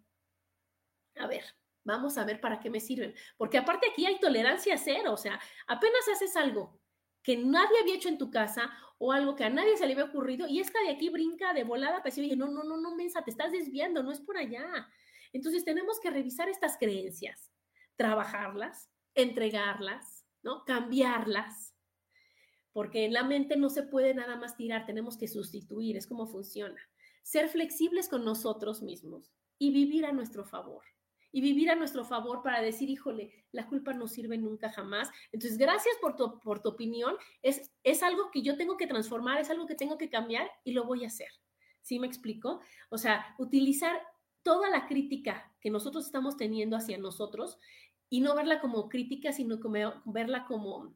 a ver, vamos a ver para qué me sirven. Porque aparte aquí hay tolerancia cero, o sea, apenas haces algo que nadie había hecho en tu casa o algo que a nadie se le había ocurrido y esta de aquí brinca de volada, pues y no, no, no, no, mensa, te estás desviando, no es por allá. Entonces tenemos que revisar estas creencias, trabajarlas, entregarlas, ¿no? Cambiarlas porque en la mente no se puede nada más tirar, tenemos que sustituir, es como funciona. Ser flexibles con nosotros mismos y vivir a nuestro favor. Y vivir a nuestro favor para decir, híjole, la culpa no sirve nunca jamás. Entonces, gracias por tu, por tu opinión. Es, es algo que yo tengo que transformar, es algo que tengo que cambiar y lo voy a hacer. ¿Sí me explico? O sea, utilizar toda la crítica que nosotros estamos teniendo hacia nosotros y no verla como crítica, sino como, verla como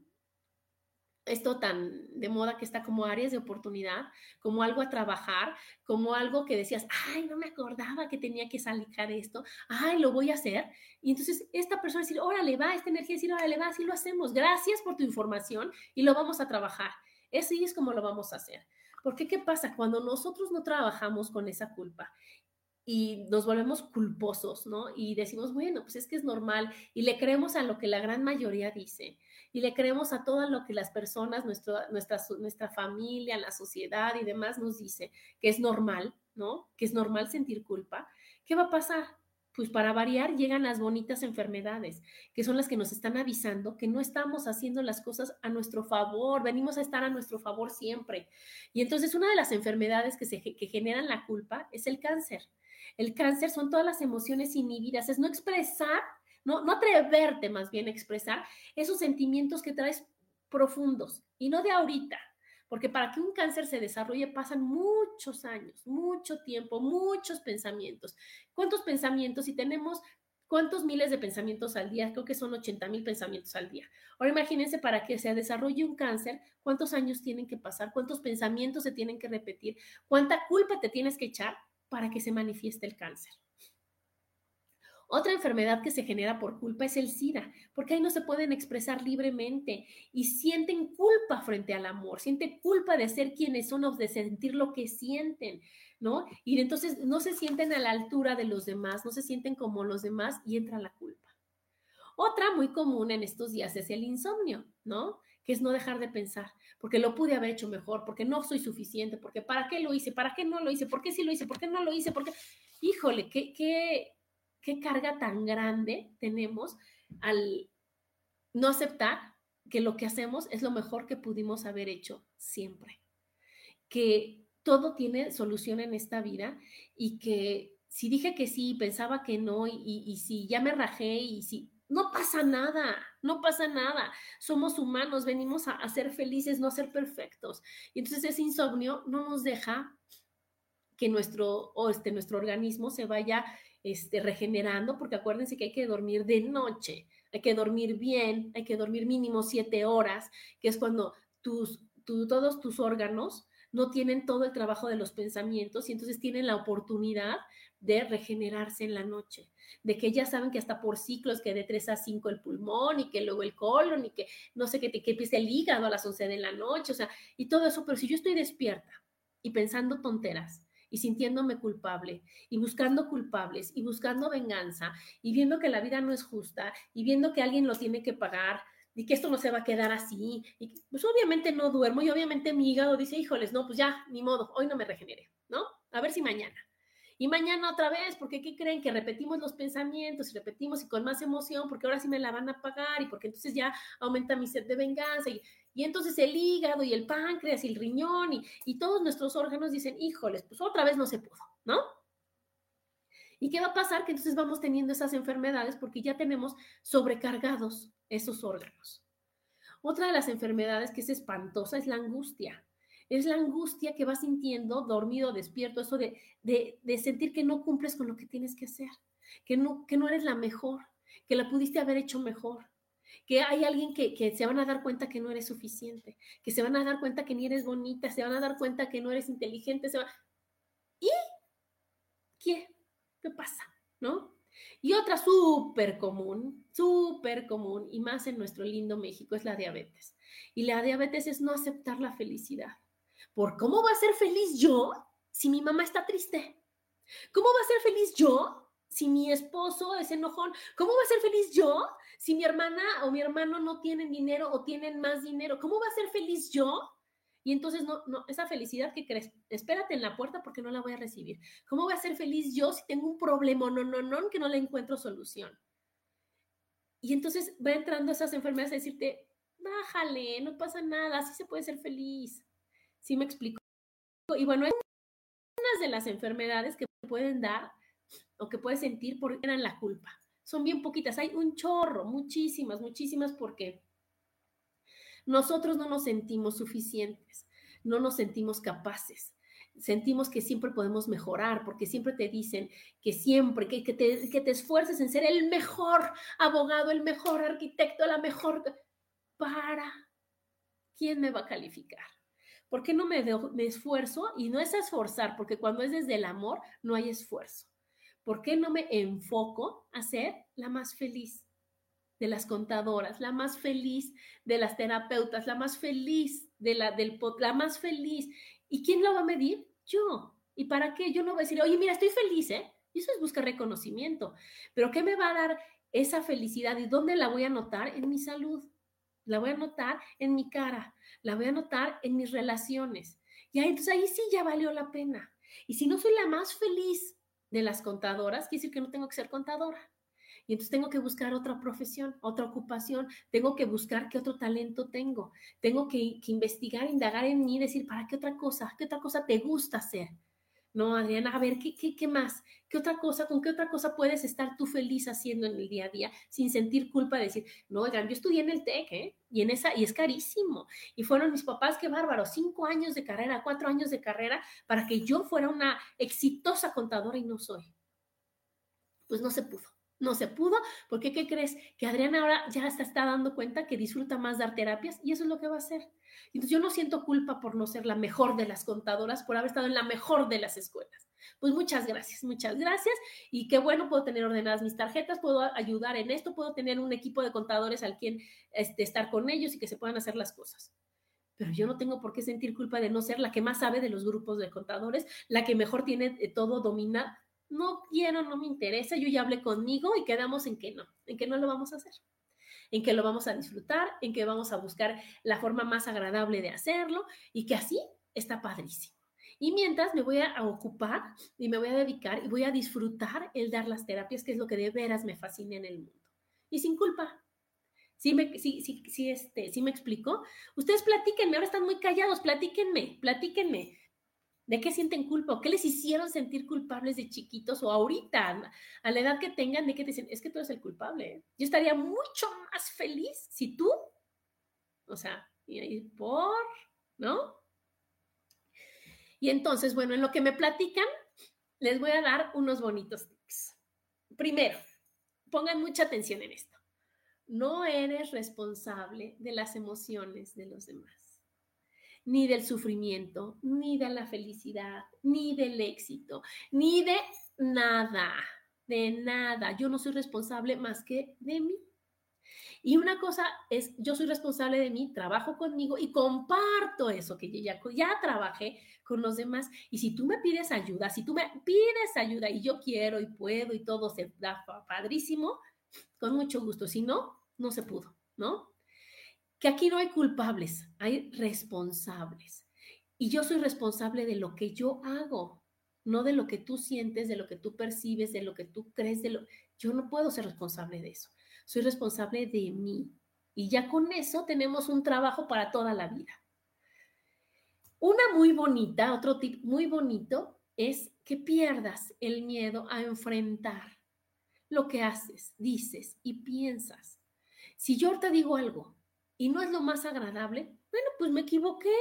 esto tan de moda que está como áreas de oportunidad, como algo a trabajar, como algo que decías, ay, no me acordaba que tenía que salir de esto, ay, lo voy a hacer. Y entonces esta persona decir, órale, va, esta energía decir, órale, va, así lo hacemos, gracias por tu información y lo vamos a trabajar. Así es como lo vamos a hacer. Porque, ¿qué pasa? Cuando nosotros no trabajamos con esa culpa y nos volvemos culposos, ¿no? Y decimos, bueno, pues es que es normal y le creemos a lo que la gran mayoría dice y le creemos a todo lo que las personas, nuestro, nuestra, nuestra familia, la sociedad y demás nos dice que es normal, ¿no? Que es normal sentir culpa. ¿Qué va a pasar? Pues para variar llegan las bonitas enfermedades, que son las que nos están avisando que no estamos haciendo las cosas a nuestro favor, venimos a estar a nuestro favor siempre. Y entonces una de las enfermedades que, se, que generan la culpa es el cáncer. El cáncer son todas las emociones inhibidas, es no expresar no, atreverte más bien a expresar esos sentimientos que traes profundos y no de ahorita, porque para que un cáncer se desarrolle pasan muchos años, mucho tiempo, muchos pensamientos. ¿Cuántos pensamientos? Si tenemos ¿Cuántos miles de pensamientos al día? Creo que son 80 mil pensamientos al día. Ahora imagínense para que se desarrolle un cáncer, ¿cuántos años tienen que pasar? ¿Cuántos pensamientos se tienen que repetir? ¿Cuánta culpa te tienes que echar para que se manifieste el cáncer? Otra enfermedad que se genera por culpa es el SIDA, porque ahí no se pueden expresar libremente y sienten culpa frente al amor, sienten culpa de ser quienes son o de sentir lo que sienten, ¿no? Y entonces no se sienten a la altura de los demás, no se sienten como los demás y entra la culpa. Otra muy común en estos días es el insomnio, ¿no? Que es no dejar de pensar, porque lo pude haber hecho mejor, porque no soy suficiente, porque para qué lo hice, para qué no lo hice, por qué sí lo hice, por qué no lo hice, porque, híjole, qué, qué, qué carga tan grande tenemos al no aceptar que lo que hacemos es lo mejor que pudimos haber hecho siempre. Que todo tiene solución en esta vida y que si dije que sí, pensaba que no, y, si ya me rajé y si no pasa nada, no pasa nada. Somos humanos, venimos a, ser felices, no a ser perfectos. Y entonces ese insomnio no nos deja que nuestro, o este, nuestro organismo se vaya este, regenerando, porque acuérdense que hay que dormir de noche, hay que dormir bien, hay que dormir mínimo siete horas, que es cuando tus, todos tus órganos no tienen todo el trabajo de los pensamientos y entonces tienen la oportunidad de regenerarse en la noche, de que ya saben que hasta por ciclos, que de 3 a 5 el pulmón y que luego el colon y que no sé qué, que empiece el hígado a las 11 de la noche, o sea, y todo eso, pero si yo estoy despierta y pensando tonteras y sintiéndome culpable y buscando culpables y buscando venganza y viendo que la vida no es justa y viendo que alguien lo tiene que pagar y que esto no se va a quedar así, y pues obviamente no duermo y obviamente mi hígado dice, híjoles, no, pues ya, ni modo, hoy no me regenere, ¿no? A ver si mañana. Y mañana otra vez, porque ¿qué creen? Que repetimos los pensamientos y repetimos y con más emoción, porque ahora sí me la van a pagar y porque entonces ya aumenta mi sed de venganza y, y entonces el hígado y el páncreas y el riñón y, y todos nuestros órganos dicen, híjoles, pues otra vez no se pudo, ¿no? ¿Y qué va a pasar? Que entonces vamos teniendo esas enfermedades porque ya tenemos sobrecargados esos órganos. Otra de las enfermedades que es espantosa es la angustia es la angustia que vas sintiendo dormido, despierto, eso de, de, sentir que no cumples con lo que tienes que hacer, que no, que no eres la mejor, que la pudiste haber hecho mejor, que hay alguien que, que, se van a dar cuenta que no eres suficiente, que se van a dar cuenta que ni eres bonita, se van a dar cuenta que no eres inteligente, se ¿y qué? ¿Qué pasa? ¿No? Y otra súper común, súper común, y más en nuestro lindo México, es la diabetes. Y la diabetes es no aceptar la felicidad por cómo va a ser feliz yo si mi mamá está triste. ¿Cómo va a ser feliz yo si mi esposo es enojón? ¿Cómo va a ser feliz yo si mi hermana o mi hermano no tienen dinero o tienen más dinero? ¿Cómo va a ser feliz yo? Y entonces, no, esa felicidad que crees, espérate en la puerta porque no la voy a recibir. ¿Cómo voy a ser feliz yo si tengo un problema, no, no, no, que no le encuentro solución? Y entonces va entrando esas enfermedades a decirte, bájale, no pasa nada, así se puede ser feliz. ¿Sí me explico? Y bueno, hay unas de las enfermedades que pueden dar o que puedes sentir por eran la culpa. Son bien poquitas, hay un chorro, muchísimas, muchísimas porque nosotros no nos sentimos suficientes, no nos sentimos capaces, sentimos que siempre podemos mejorar, porque siempre te dicen que siempre, que, que, te, esfuerces en ser el mejor abogado, el mejor arquitecto, la mejor... ¿Para quién me va a calificar? ¿Por qué no me, me esfuerzo? Y no es esforzar, porque cuando es desde el amor no hay esfuerzo. ¿Por qué no me enfoco a ser la más feliz de las contadoras, la más feliz de las terapeutas, la más feliz de la del la más feliz? ¿Y quién lo va a medir? Yo. ¿Y para qué? Yo no voy a decir, oye, mira, estoy feliz, ¿eh? Y eso es buscar reconocimiento. Pero ¿qué me va a dar esa felicidad y dónde la voy a notar? En mi salud la voy a notar en mi cara, la voy a notar en mis relaciones. Y entonces ahí sí ya valió la pena. Y si no soy la más feliz de las contadoras, quiere decir que no tengo que ser contadora. Y entonces tengo que buscar otra profesión, otra ocupación, tengo que buscar qué otro talento tengo, tengo que, investigar, indagar en mí, decir, ¿para qué otra cosa? ¿Qué otra cosa te gusta hacer? No, Adriana, a ver, ¿qué, qué, qué más? ¿Qué otra cosa, con qué otra cosa puedes estar tú feliz haciendo en el día a día sin sentir culpa de decir, no, oigan, yo estudié en el TEC, ¿eh? Y en esa, y es carísimo. Y fueron mis papás, qué bárbaro, cinco años de carrera, cuatro años de carrera para que yo fuera una exitosa contadora y no soy. Pues no se pudo. No se pudo, porque ¿qué crees? Que Adriana ahora ya se está dando cuenta que disfruta más dar terapias y eso es lo que va a hacer. Entonces yo no siento culpa por no ser la mejor de las contadoras, por haber estado en la mejor de las escuelas. Pues muchas gracias, muchas gracias. Y qué bueno, puedo tener ordenadas mis tarjetas, puedo ayudar en esto, puedo tener un equipo de contadores al quien este, estar con ellos y que se puedan hacer las cosas. Pero yo no tengo por qué sentir culpa de no ser la que más sabe de los grupos de contadores, la que mejor tiene eh, todo dominado no quiero, no me interesa, yo ya hablé conmigo y quedamos en que no, en que no lo vamos a hacer, en que lo vamos a disfrutar, en que vamos a buscar la forma más agradable de hacerlo y que así está padrísimo. Y mientras me voy a ocupar y me voy a dedicar y voy a disfrutar el dar las terapias, que es lo que de veras me fascina en el mundo. Y sin culpa. ¿Sí me, sí, sí, sí, este, ¿sí me explico? Ustedes platíquenme, ahora están muy callados, platíquenme, platíquenme. ¿De qué sienten culpa? ¿O qué les hicieron sentir culpables de chiquitos o ahorita, a la edad que tengan, de que te dicen, es que tú eres el culpable? Yo estaría mucho más feliz si tú, o sea, y por, ¿no? Y entonces, bueno, en lo que me platican, les voy a dar unos bonitos tips. Primero, pongan mucha atención en esto. No eres responsable de las emociones de los demás, ni del sufrimiento, ni de la felicidad, ni del éxito, ni de nada, de nada. Yo no soy responsable más que de mí. Y una cosa es, yo soy responsable de mí, trabajo conmigo y comparto eso que ya, ya trabajé con los demás. Y si tú me pides ayuda, si tú me pides ayuda y yo quiero y puedo y todo se da padrísimo, con mucho gusto. Si no, no se pudo, ¿no? Que aquí no hay culpables, hay responsables. Y yo soy responsable de lo que yo hago, no de lo que tú sientes, de lo que tú percibes, de lo que tú crees, de lo... Yo no puedo ser responsable de eso soy responsable de mí. Y ya con eso tenemos un trabajo para toda la vida. Una muy bonita, otro tip muy bonito es que pierdas el miedo a enfrentar lo que haces, dices y piensas. Si yo te digo algo y no es lo más agradable, bueno, pues me equivoqué,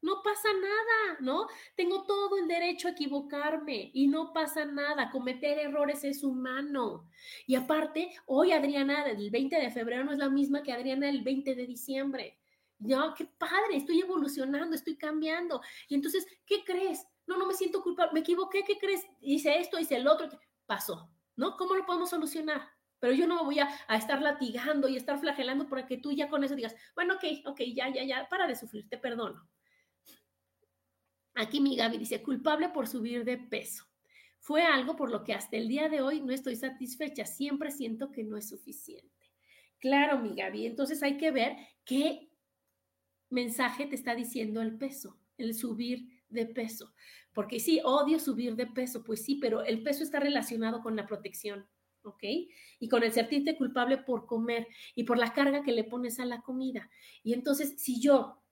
no pasa nada, ¿no? Tengo todo el derecho a equivocarme y no pasa nada. Cometer errores es humano. Y aparte, hoy Adriana del 20 de febrero no es la misma que Adriana del 20 de diciembre. Ya, qué padre, estoy evolucionando, estoy cambiando. Y entonces, ¿qué crees? No, no me siento culpable, me equivoqué, ¿qué crees? Hice esto, hice el otro, pasó, ¿no? ¿Cómo lo podemos solucionar? Pero yo no me voy a, estar latigando y estar flagelando para que tú ya con eso digas, bueno, ok, ok, ya, ya, ya, para de sufrir, te perdono. Aquí mi Gaby dice, culpable por subir de peso. Fue algo por lo que hasta el día de hoy no estoy satisfecha. Siempre siento que no es suficiente. Claro, mi Gaby. Entonces hay que ver qué mensaje te está diciendo el peso, el subir de peso. Porque sí, odio subir de peso, pues sí, pero el peso está relacionado con la protección. ¿Ok? Y con el sentirte culpable por comer y por la carga que le pones a la comida. Y entonces, si yo,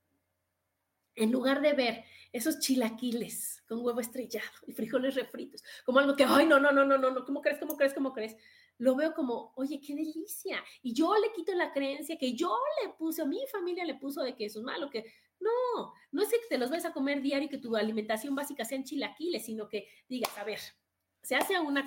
en lugar de ver esos chilaquiles con huevo estrellado y frijoles refritos, como algo que, ay, no, no, no, no, no, no, ¿cómo crees, cómo crees, cómo crees? Lo veo como, oye, qué delicia. Y yo le quito la creencia que yo le puse, a mi familia le puso de que eso es malo, que no, no es que te los vayas a comer diario y que tu alimentación básica sean chilaquiles, sino que digas, a ver, se hace una,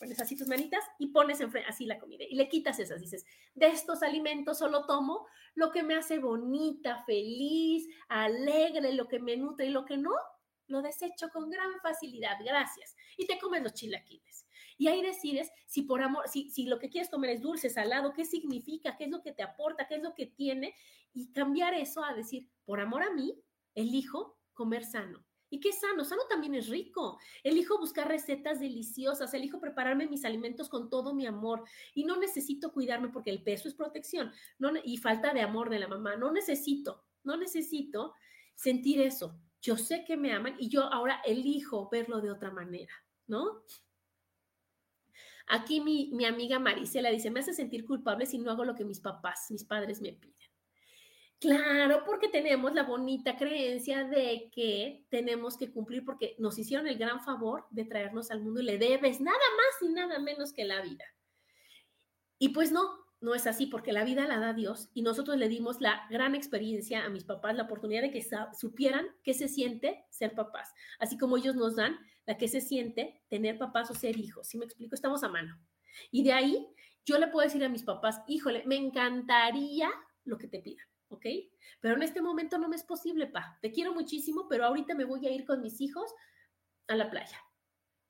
pones así tus manitas y pones así la comida y le quitas esas, dices, de estos alimentos solo tomo lo que me hace bonita, feliz, alegre, lo que me nutre y lo que no, lo desecho con gran facilidad, gracias. Y te comes los chilaquiles. Y ahí decides si por amor, si, si lo que quieres comer es dulce, salado, qué significa, qué es lo que te aporta, qué es lo que tiene, y cambiar eso a decir, por amor a mí, elijo comer sano y qué sano, sano también es rico. Elijo buscar recetas deliciosas, elijo prepararme mis alimentos con todo mi amor y no necesito cuidarme porque el peso es protección y falta de amor de la mamá. No necesito, no necesito sentir eso. Yo sé que me aman y yo ahora elijo verlo de otra manera, ¿no? Aquí mi, mi amiga Marisela dice, me hace sentir culpable si no hago lo que mis papás, mis padres me piden. Claro, porque tenemos la bonita creencia de que tenemos que cumplir porque nos hicieron el gran favor de traernos al mundo y le debes nada más y nada menos que la vida. Y pues no, no es así porque la vida la da Dios y nosotros le dimos la gran experiencia a mis papás, la oportunidad de que supieran qué se siente ser papás, así como ellos nos dan la que se siente tener papás o ser hijos. Si me explico, estamos a mano. Y de ahí yo le puedo decir a mis papás, híjole, me encantaría lo que te pidan ¿ok? Pero en este momento no me es posible, pa. Te quiero muchísimo, pero ahorita me voy a ir con mis hijos a la playa.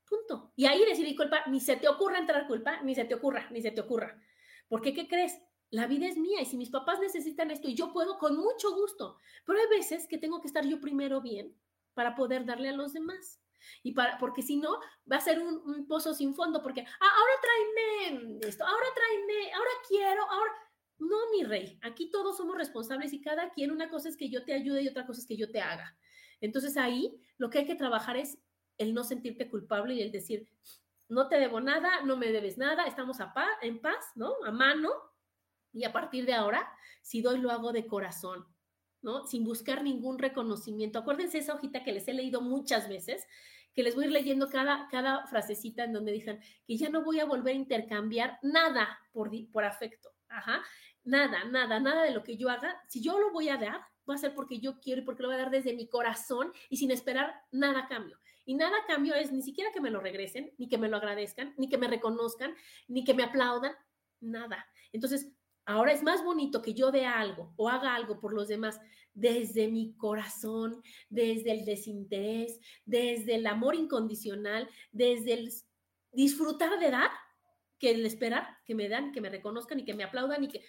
Punto. Y ahí decidí culpa, ni se te ocurra entrar culpa, ni se te ocurra, ni se te ocurra. Porque, ¿qué crees? La vida es mía y si mis papás necesitan esto y yo puedo, con mucho gusto. Pero hay veces que tengo que estar yo primero bien para poder darle a los demás. Y para, porque si no, va a ser un, pozo sin fondo, porque ah, ahora tráeme esto, ahora tráeme, ahora quiero, ahora no, mi rey, aquí todos somos responsables y cada quien una cosa es que yo te ayude y otra cosa es que yo te haga. Entonces ahí lo que hay que trabajar es el no sentirte culpable y el decir, no te debo nada, no me debes nada, estamos a en paz, ¿no? A mano. Y a partir de ahora, si doy, lo hago de corazón, ¿no? Sin buscar ningún reconocimiento. Acuérdense esa hojita que les he leído muchas veces, que les voy a ir leyendo cada, cada frasecita en donde digan que ya no voy a volver a intercambiar nada por, por afecto. Ajá. Nada, nada, nada de lo que yo haga. Si yo lo voy a dar, va a ser porque yo quiero y porque lo voy a dar desde mi corazón y sin esperar nada cambio. Y nada cambio es ni siquiera que me lo regresen, ni que me lo agradezcan, ni que me reconozcan, ni que me aplaudan, nada. Entonces, ahora es más bonito que yo dé algo o haga algo por los demás desde mi corazón, desde el desinterés, desde el amor incondicional, desde el disfrutar de dar, que el esperar que me dan, que me reconozcan y que me aplaudan y que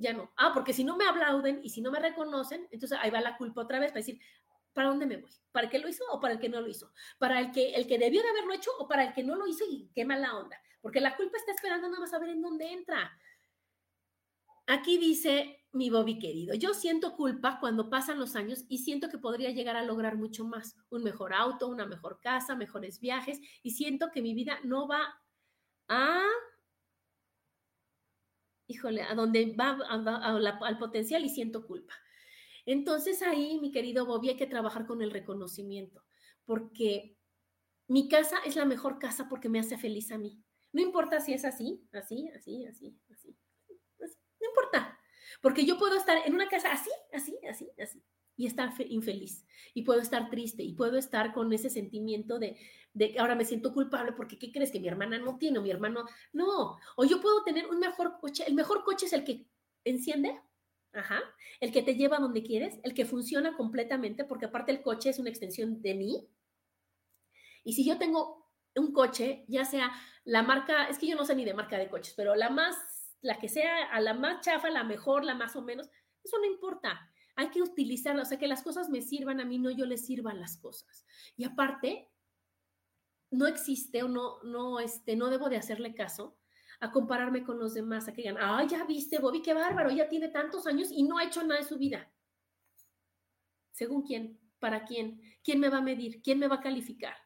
ya no. Ah, porque si no me aplauden y si no me reconocen, entonces ahí va la culpa otra vez para decir, ¿para dónde me voy? ¿Para el que lo hizo o para el que no lo hizo? ¿Para el que, el que debió de haberlo hecho o para el que no lo hizo y qué mala onda? Porque la culpa está esperando nada más a ver en dónde entra. Aquí dice mi Bobby querido, yo siento culpa cuando pasan los años y siento que podría llegar a lograr mucho más, un mejor auto, una mejor casa, mejores viajes y siento que mi vida no va a híjole, a donde va, al potencial y siento culpa. Entonces ahí, mi querido Bobby, hay que trabajar con el reconocimiento, porque mi casa es la mejor casa porque me hace feliz a mí. No importa si es así, así, así, así, así. No importa, porque yo puedo estar en una casa así, así, así, así, y estar infeliz, y puedo estar triste, y puedo estar con ese sentimiento de, de ahora me siento culpable porque ¿qué crees que mi hermana no tiene o mi hermano no? O yo puedo tener un mejor coche, el mejor coche es el que enciende, ajá, el que te lleva a donde quieres, el que funciona completamente porque aparte el coche es una extensión de mí. Y si yo tengo un coche, ya sea la marca, es que yo no sé ni de marca de coches, pero la más, la que sea, a la más chafa, la mejor, la más o menos, eso no importa. Hay que utilizarla, o sea, que las cosas me sirvan a mí, no yo les sirvan las cosas. Y aparte, no existe o no, no, este, no debo de hacerle caso a compararme con los demás, a que digan, ay, ya viste, Bobby, qué bárbaro, ya tiene tantos años y no ha hecho nada de su vida. ¿Según quién? ¿Para quién? ¿Quién me va a medir? ¿Quién me va a calificar?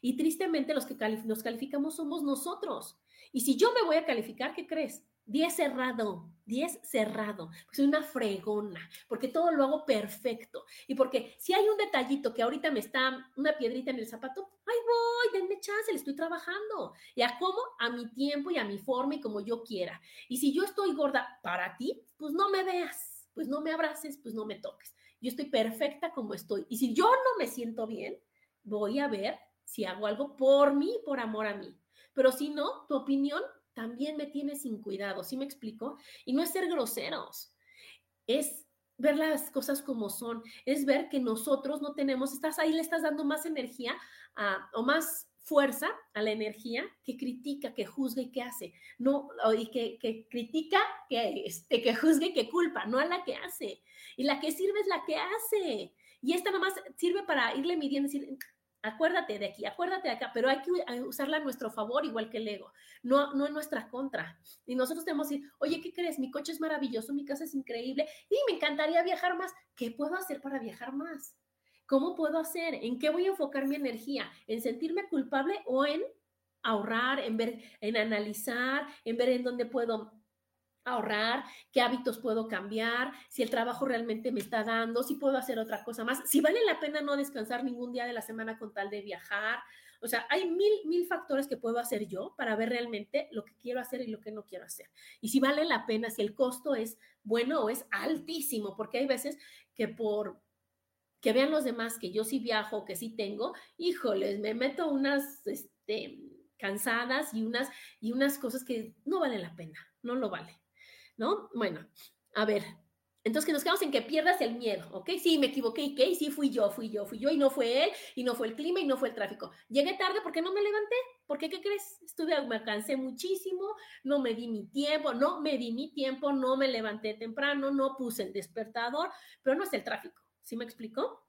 Y tristemente los que nos calificamos somos nosotros. Y si yo me voy a calificar, ¿qué crees? 10 cerrado, 10 cerrado. Pues soy una fregona, porque todo lo hago perfecto. Y porque si hay un detallito que ahorita me está una piedrita en el zapato, ahí voy, denme chance, le estoy trabajando. ¿Y a cómo? A mi tiempo y a mi forma y como yo quiera. Y si yo estoy gorda para ti, pues no me veas, pues no me abraces, pues no me toques. Yo estoy perfecta como estoy. Y si yo no me siento bien, voy a ver si hago algo por mí, por amor a mí. Pero si no, tu opinión también me tiene sin cuidado, ¿sí me explico? Y no es ser groseros, es ver las cosas como son, es ver que nosotros no tenemos, estás ahí, le estás dando más energía o más fuerza a la energía que critica, que juzga y que hace, no, y que, critica, que, este, que juzgue, que culpa, no a la que hace. Y la que sirve es la que hace. Y esta nomás sirve para irle midiendo, decir, acuérdate de aquí, acuérdate de acá, pero hay que usarla a nuestro favor, igual que el ego, no, no en nuestra contra. Y nosotros tenemos que decir, oye, ¿qué crees? Mi coche es maravilloso, mi casa es increíble y me encantaría viajar más. ¿Qué puedo hacer para viajar más? ¿Cómo puedo hacer? ¿En qué voy a enfocar mi energía? ¿En sentirme culpable o en ahorrar, en ver, en analizar, en ver en dónde puedo ahorrar, qué hábitos puedo cambiar, si el trabajo realmente me está dando, si puedo hacer otra cosa más, si vale la pena no descansar ningún día de la semana con tal de viajar. O sea, hay mil, mil factores que puedo hacer yo para ver realmente lo que quiero hacer y lo que no quiero hacer. Y si vale la pena, si el costo es bueno o es altísimo, porque hay veces que por que vean los demás que yo sí viajo, que sí tengo, híjoles, me meto unas este, cansadas y unas, y unas cosas que no valen la pena, no lo vale. ¿No? Bueno, a ver, entonces que nos quedamos en que pierdas el miedo, ¿ok? Sí, me equivoqué y sí fui yo, fui yo, fui yo, y no fue él, y no fue el clima, y no fue el tráfico. Llegué tarde porque no me levanté, porque ¿qué crees? Estuve, me cansé muchísimo, no me di mi tiempo, no me di mi tiempo, no me levanté temprano, no puse el despertador, pero no es el tráfico, ¿sí me explicó?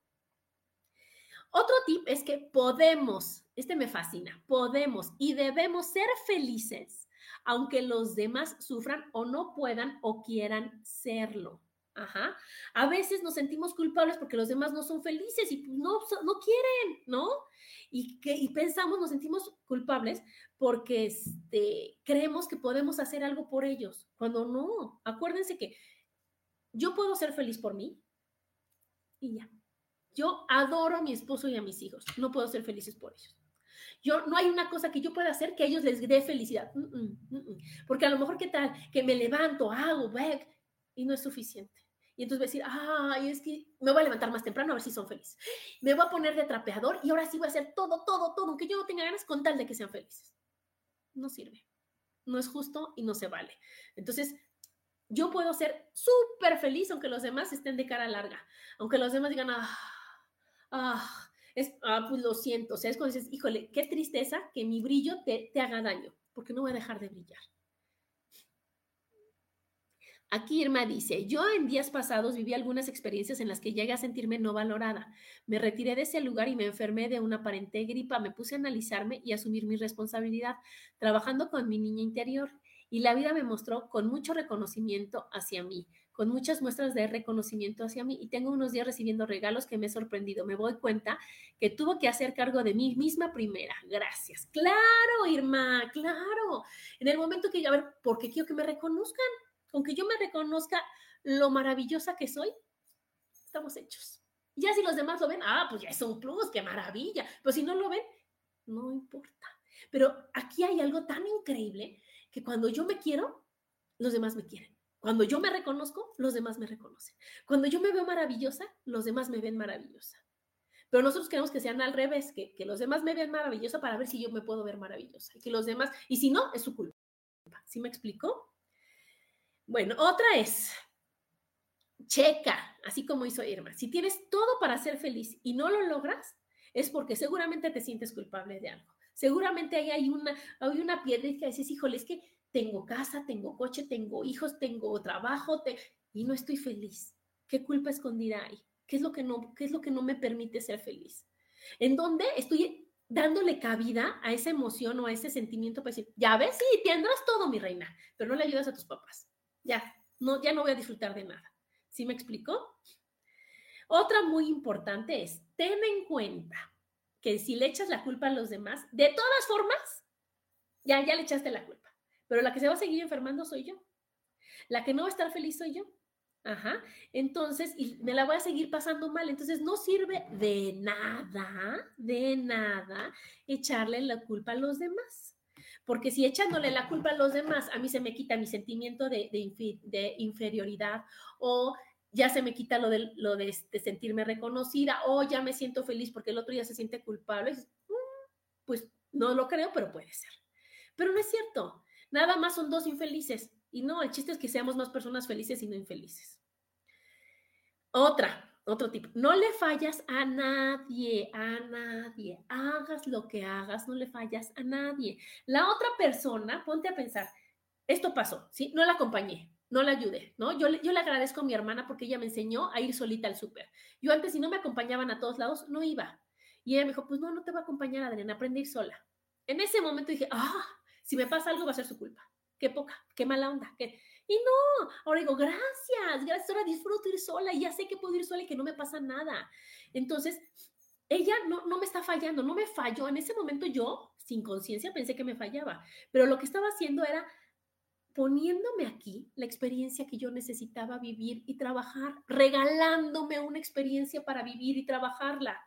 Otro tip es que podemos, este me fascina, podemos y debemos ser felices aunque los demás sufran o no puedan o quieran serlo. Ajá. A veces nos sentimos culpables porque los demás no son felices y pues, no, no quieren, ¿no? Y, que, y pensamos, nos sentimos culpables porque este, creemos que podemos hacer algo por ellos, cuando no. Acuérdense que yo puedo ser feliz por mí y ya. Yo adoro a mi esposo y a mis hijos, no puedo ser felices por ellos. Yo, no hay una cosa que yo pueda hacer que a ellos les dé felicidad. Mm, mm, mm, porque a lo mejor, ¿qué tal? Que me levanto, hago, back, y no es suficiente. Y entonces voy a decir, ay, es que me voy a levantar más temprano a ver si son felices. Me voy a poner de trapeador y ahora sí voy a hacer todo, todo, todo, aunque yo no tenga ganas con tal de que sean felices. No sirve. No es justo y no se vale. Entonces, yo puedo ser súper feliz aunque los demás estén de cara larga. Aunque los demás digan, ah, ah, ah pues lo siento. O dices, híjole, qué tristeza que mi brillo te, haga daño, porque no voy a dejar de brillar. Aquí Irma dice, yo en días pasados viví algunas experiencias en las que llegué a sentirme no valorada. Me retiré de ese lugar y me enfermé de una aparente gripa. Me puse a analizarme y asumir mi responsabilidad, trabajando con mi niña interior. Y la vida me mostró con mucho reconocimiento hacia mí, con muchas muestras de reconocimiento hacia mí. Y tengo unos días recibiendo regalos que me he sorprendido. Me doy cuenta que tuvo que hacer cargo de mí misma primera. Gracias. Claro, Irma, claro. En el momento que, a ver, porque quiero que me reconozcan aunque yo me reconozca lo maravillosa que soy, estamos hechos. Ya si los demás lo ven, ah, pues ya es un plus, qué maravilla. Pero si no lo ven, no importa. Pero aquí hay algo tan increíble que cuando yo me quiero, los demás me quieren. Cuando yo me reconozco, los demás me reconocen. Cuando yo me veo maravillosa, los demás me ven maravillosa. Pero nosotros queremos que sean al revés, que, que los demás me vean maravillosa para ver si yo me puedo ver maravillosa. Y que los demás, y si no, es su culpa. ¿Sí me explicó? Bueno, otra es, checa, así como hizo Irma, si tienes todo para ser feliz y no lo logras, es porque seguramente te sientes culpable de algo. Seguramente ahí hay una, hay una piedra que dices, híjole, es que tengo casa, tengo coche, tengo hijos, tengo trabajo y no estoy feliz. ¿Qué culpa escondida hay? ¿Qué es lo que no, qué es lo que no me permite ser feliz? ¿En dónde estoy dándole cabida a esa emoción o a ese sentimiento para decir, ya ves, sí, tendrás todo, mi reina, pero no le ayudas a tus papás ya, no, ya no voy a disfrutar de nada. ¿Sí me explicó? Otra muy importante es, ten en cuenta que si le echas la culpa a los demás, de todas formas, ya, ya le echaste la culpa. Pero la que se va a seguir enfermando soy yo. La que no va a estar feliz soy yo. Ajá. Entonces, y me la voy a seguir pasando mal. Entonces, no sirve de nada, de nada, echarle la culpa a los demás porque si echándole la culpa a los demás, a mí se me quita mi sentimiento de, inferioridad o ya se me quita lo de, de, sentirme reconocida o ya me siento feliz porque el otro ya se siente culpable, mm, pues no lo creo, pero puede ser. Pero no es cierto, nada más son dos infelices y no, el chiste es que seamos más personas felices y no infelices. Otra, otro tipo, no le fallas a nadie, a nadie. Hagas lo que hagas, no le fallas a nadie. La otra persona, ponte a pensar, esto pasó, ¿sí? No la acompañé, no la ayudé, ¿no? Yo, yo le agradezco a mi hermana porque ella me enseñó a ir solita al súper. Yo antes, si no me acompañaban a todos lados, no iba. Y ella me dijo, pues no, no te va a acompañar, Adriana, aprende a ir sola. En ese momento dije, ah, si me pasa algo va a ser su culpa. Qué poca, qué mala onda. Qué... Y no, ahora digo, gracias, gracias, ahora disfruto ir sola y ya sé que puedo ir sola y que no me pasa nada. Entonces, ella no, no me está fallando, no me falló. En ese momento yo, sin conciencia, pensé que me fallaba, pero lo que estaba haciendo era poniéndome aquí la experiencia que yo necesitaba vivir y trabajar, regalándome una experiencia para vivir y trabajarla.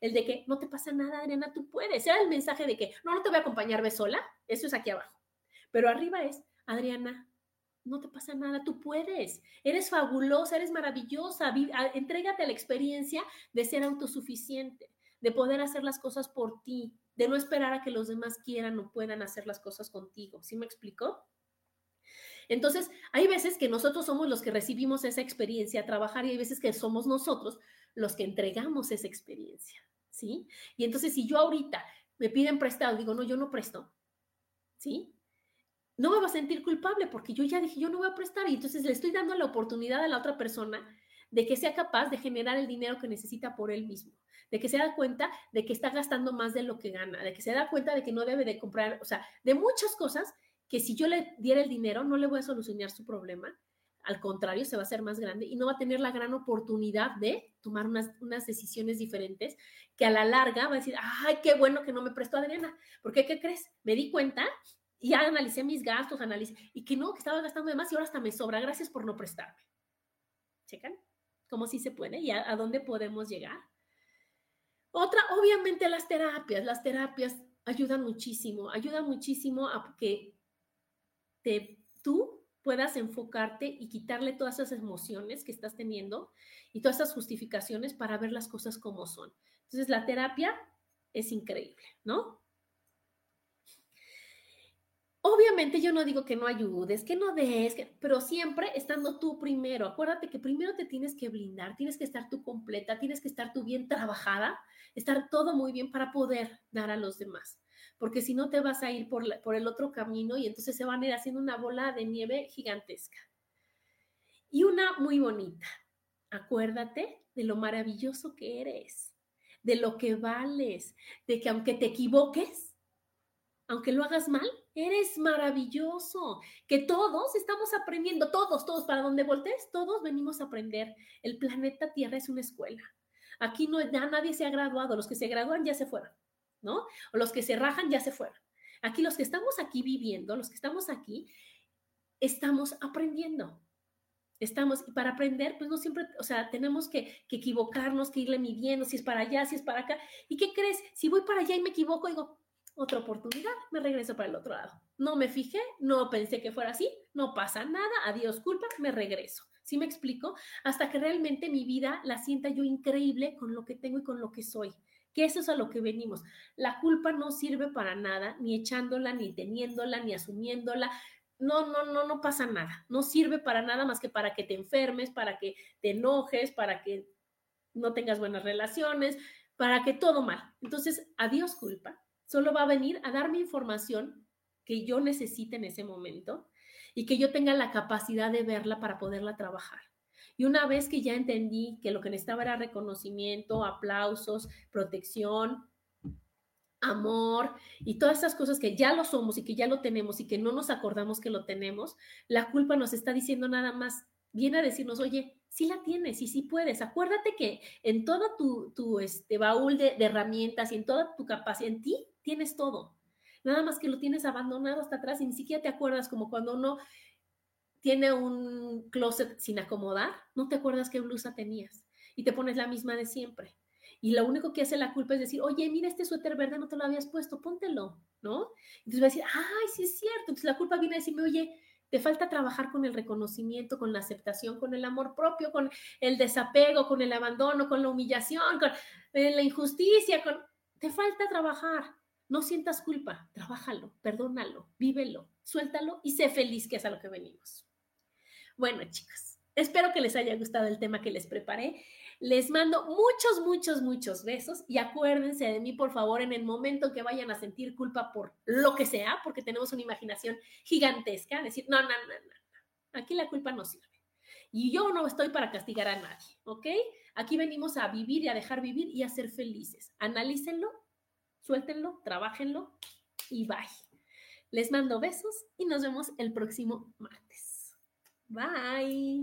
El de que no te pasa nada, Adriana, tú puedes. Era el mensaje de que no, no te voy a acompañar, ve sola. Eso es aquí abajo. Pero arriba es, Adriana, no te pasa nada, tú puedes, eres fabulosa, eres maravillosa, entrégate a la experiencia de ser autosuficiente, de poder hacer las cosas por ti, de no esperar a que los demás quieran o puedan hacer las cosas contigo. ¿Sí me explicó? Entonces, hay veces que nosotros somos los que recibimos esa experiencia a trabajar y hay veces que somos nosotros los que entregamos esa experiencia, ¿sí? Y entonces, si yo ahorita me piden prestado, digo, no, yo no presto, ¿sí? no me va a sentir culpable porque yo ya dije, yo no voy a prestar y entonces le estoy dando la oportunidad a la otra persona de que sea capaz de generar el dinero que necesita por él mismo, de que se da cuenta de que está gastando más de lo que gana, de que se da cuenta de que no debe de comprar, o sea, de muchas cosas que si yo le diera el dinero no le voy a solucionar su problema, al contrario, se va a hacer más grande y no va a tener la gran oportunidad de tomar unas, unas decisiones diferentes que a la larga va a decir, ay, qué bueno que no me prestó Adriana, porque ¿qué crees? Me di cuenta y analicé mis gastos, analicé, y que no, que estaba gastando de más y ahora hasta me sobra, gracias por no prestarme. ¿Checan? ¿Cómo sí se puede? ¿Y a, a dónde podemos llegar? Otra, obviamente las terapias, las terapias ayudan muchísimo, ayudan muchísimo a que te, tú puedas enfocarte y quitarle todas esas emociones que estás teniendo y todas esas justificaciones para ver las cosas como son. Entonces, la terapia es increíble, ¿no? Obviamente yo no digo que no ayudes, que no des, pero siempre estando tú primero. Acuérdate que primero te tienes que blindar, tienes que estar tú completa, tienes que estar tú bien trabajada, estar todo muy bien para poder dar a los demás porque si no te vas a ir por, el otro camino y entonces se van a ir haciendo una bola de nieve gigantesca. Y una muy bonita, acuérdate de lo maravilloso que eres, de lo que vales, de que aunque te equivoques, aunque lo hagas mal, eres maravilloso, que todos estamos aprendiendo, todos, todos, para donde voltees, todos venimos a aprender. El planeta Tierra es una escuela. Aquí no, ya nadie se ha graduado, los que se gradúan ya se fueron. ¿No? O los que se rajan ya se fueron. Aquí los que estamos aquí viviendo, los que estamos aquí, estamos aprendiendo. Estamos, y para aprender, pues no siempre, o sea, tenemos que, que, equivocarnos, que irle midiendo, si es para allá, si es para acá. ¿Y qué crees? Si voy para allá y me equivoco, digo, otra oportunidad, me regreso para el otro lado. No me fijé, no pensé que fuera así, no pasa nada, adiós culpa, me regreso. ¿Sí me explico? Hasta que realmente mi vida la sienta yo increíble con lo que tengo y con lo que soy que eso es a lo que venimos. La culpa no sirve para nada, ni echándola, ni teniéndola, ni asumiéndola. No, no, no, no pasa nada. No sirve para nada más que para que te enfermes, para que te enojes, para que no tengas buenas relaciones, para que todo mal. Entonces, adiós culpa. Solo va a venir a darme información que yo necesite en ese momento y que yo tenga la capacidad de verla para poderla trabajar. Y una vez que ya entendí que lo que necesitaba era reconocimiento, aplausos, protección, amor y todas esas cosas que ya lo somos y que ya lo tenemos y que no nos acordamos que lo tenemos, la culpa nos está diciendo nada más, viene a decirnos, oye, sí la tienes y sí puedes. Acuérdate que en todo tu, tu este, baúl de, de herramientas y en toda tu capacidad, en ti tienes todo. Nada más que lo tienes abandonado hasta atrás y ni siquiera te acuerdas como cuando uno tiene un closet sin acomodar, no te acuerdas qué blusa tenías y te pones la misma de siempre. Y lo único que hace la culpa es decir, oye, mira este suéter verde, no te lo habías puesto, póntelo, ¿no? Entonces va a decir, ay, sí es cierto. Entonces la culpa viene a decirme, oye, te falta trabajar con el reconocimiento, con la aceptación, con el amor propio, con el desapego, con el abandono, con la humillación, con eh, la injusticia, con... Te falta trabajar. No sientas culpa, trabájalo, perdónalo, vívelo, suéltalo y sé feliz, que es a lo que venimos. Bueno, chicos, espero que les haya gustado el tema que les preparé. Les mando muchos, muchos, muchos besos y acuérdense de mí, por favor, en el momento que vayan a sentir culpa por lo que sea, porque tenemos una imaginación gigantesca, decir, no, no, no, no, aquí la culpa no sirve. Y yo no estoy para castigar a nadie, ¿ok? Aquí venimos a vivir y a dejar vivir y a ser felices. Analícenlo, suéltenlo, trabajenlo y bye. Les mando besos y nos vemos el próximo martes. Bye.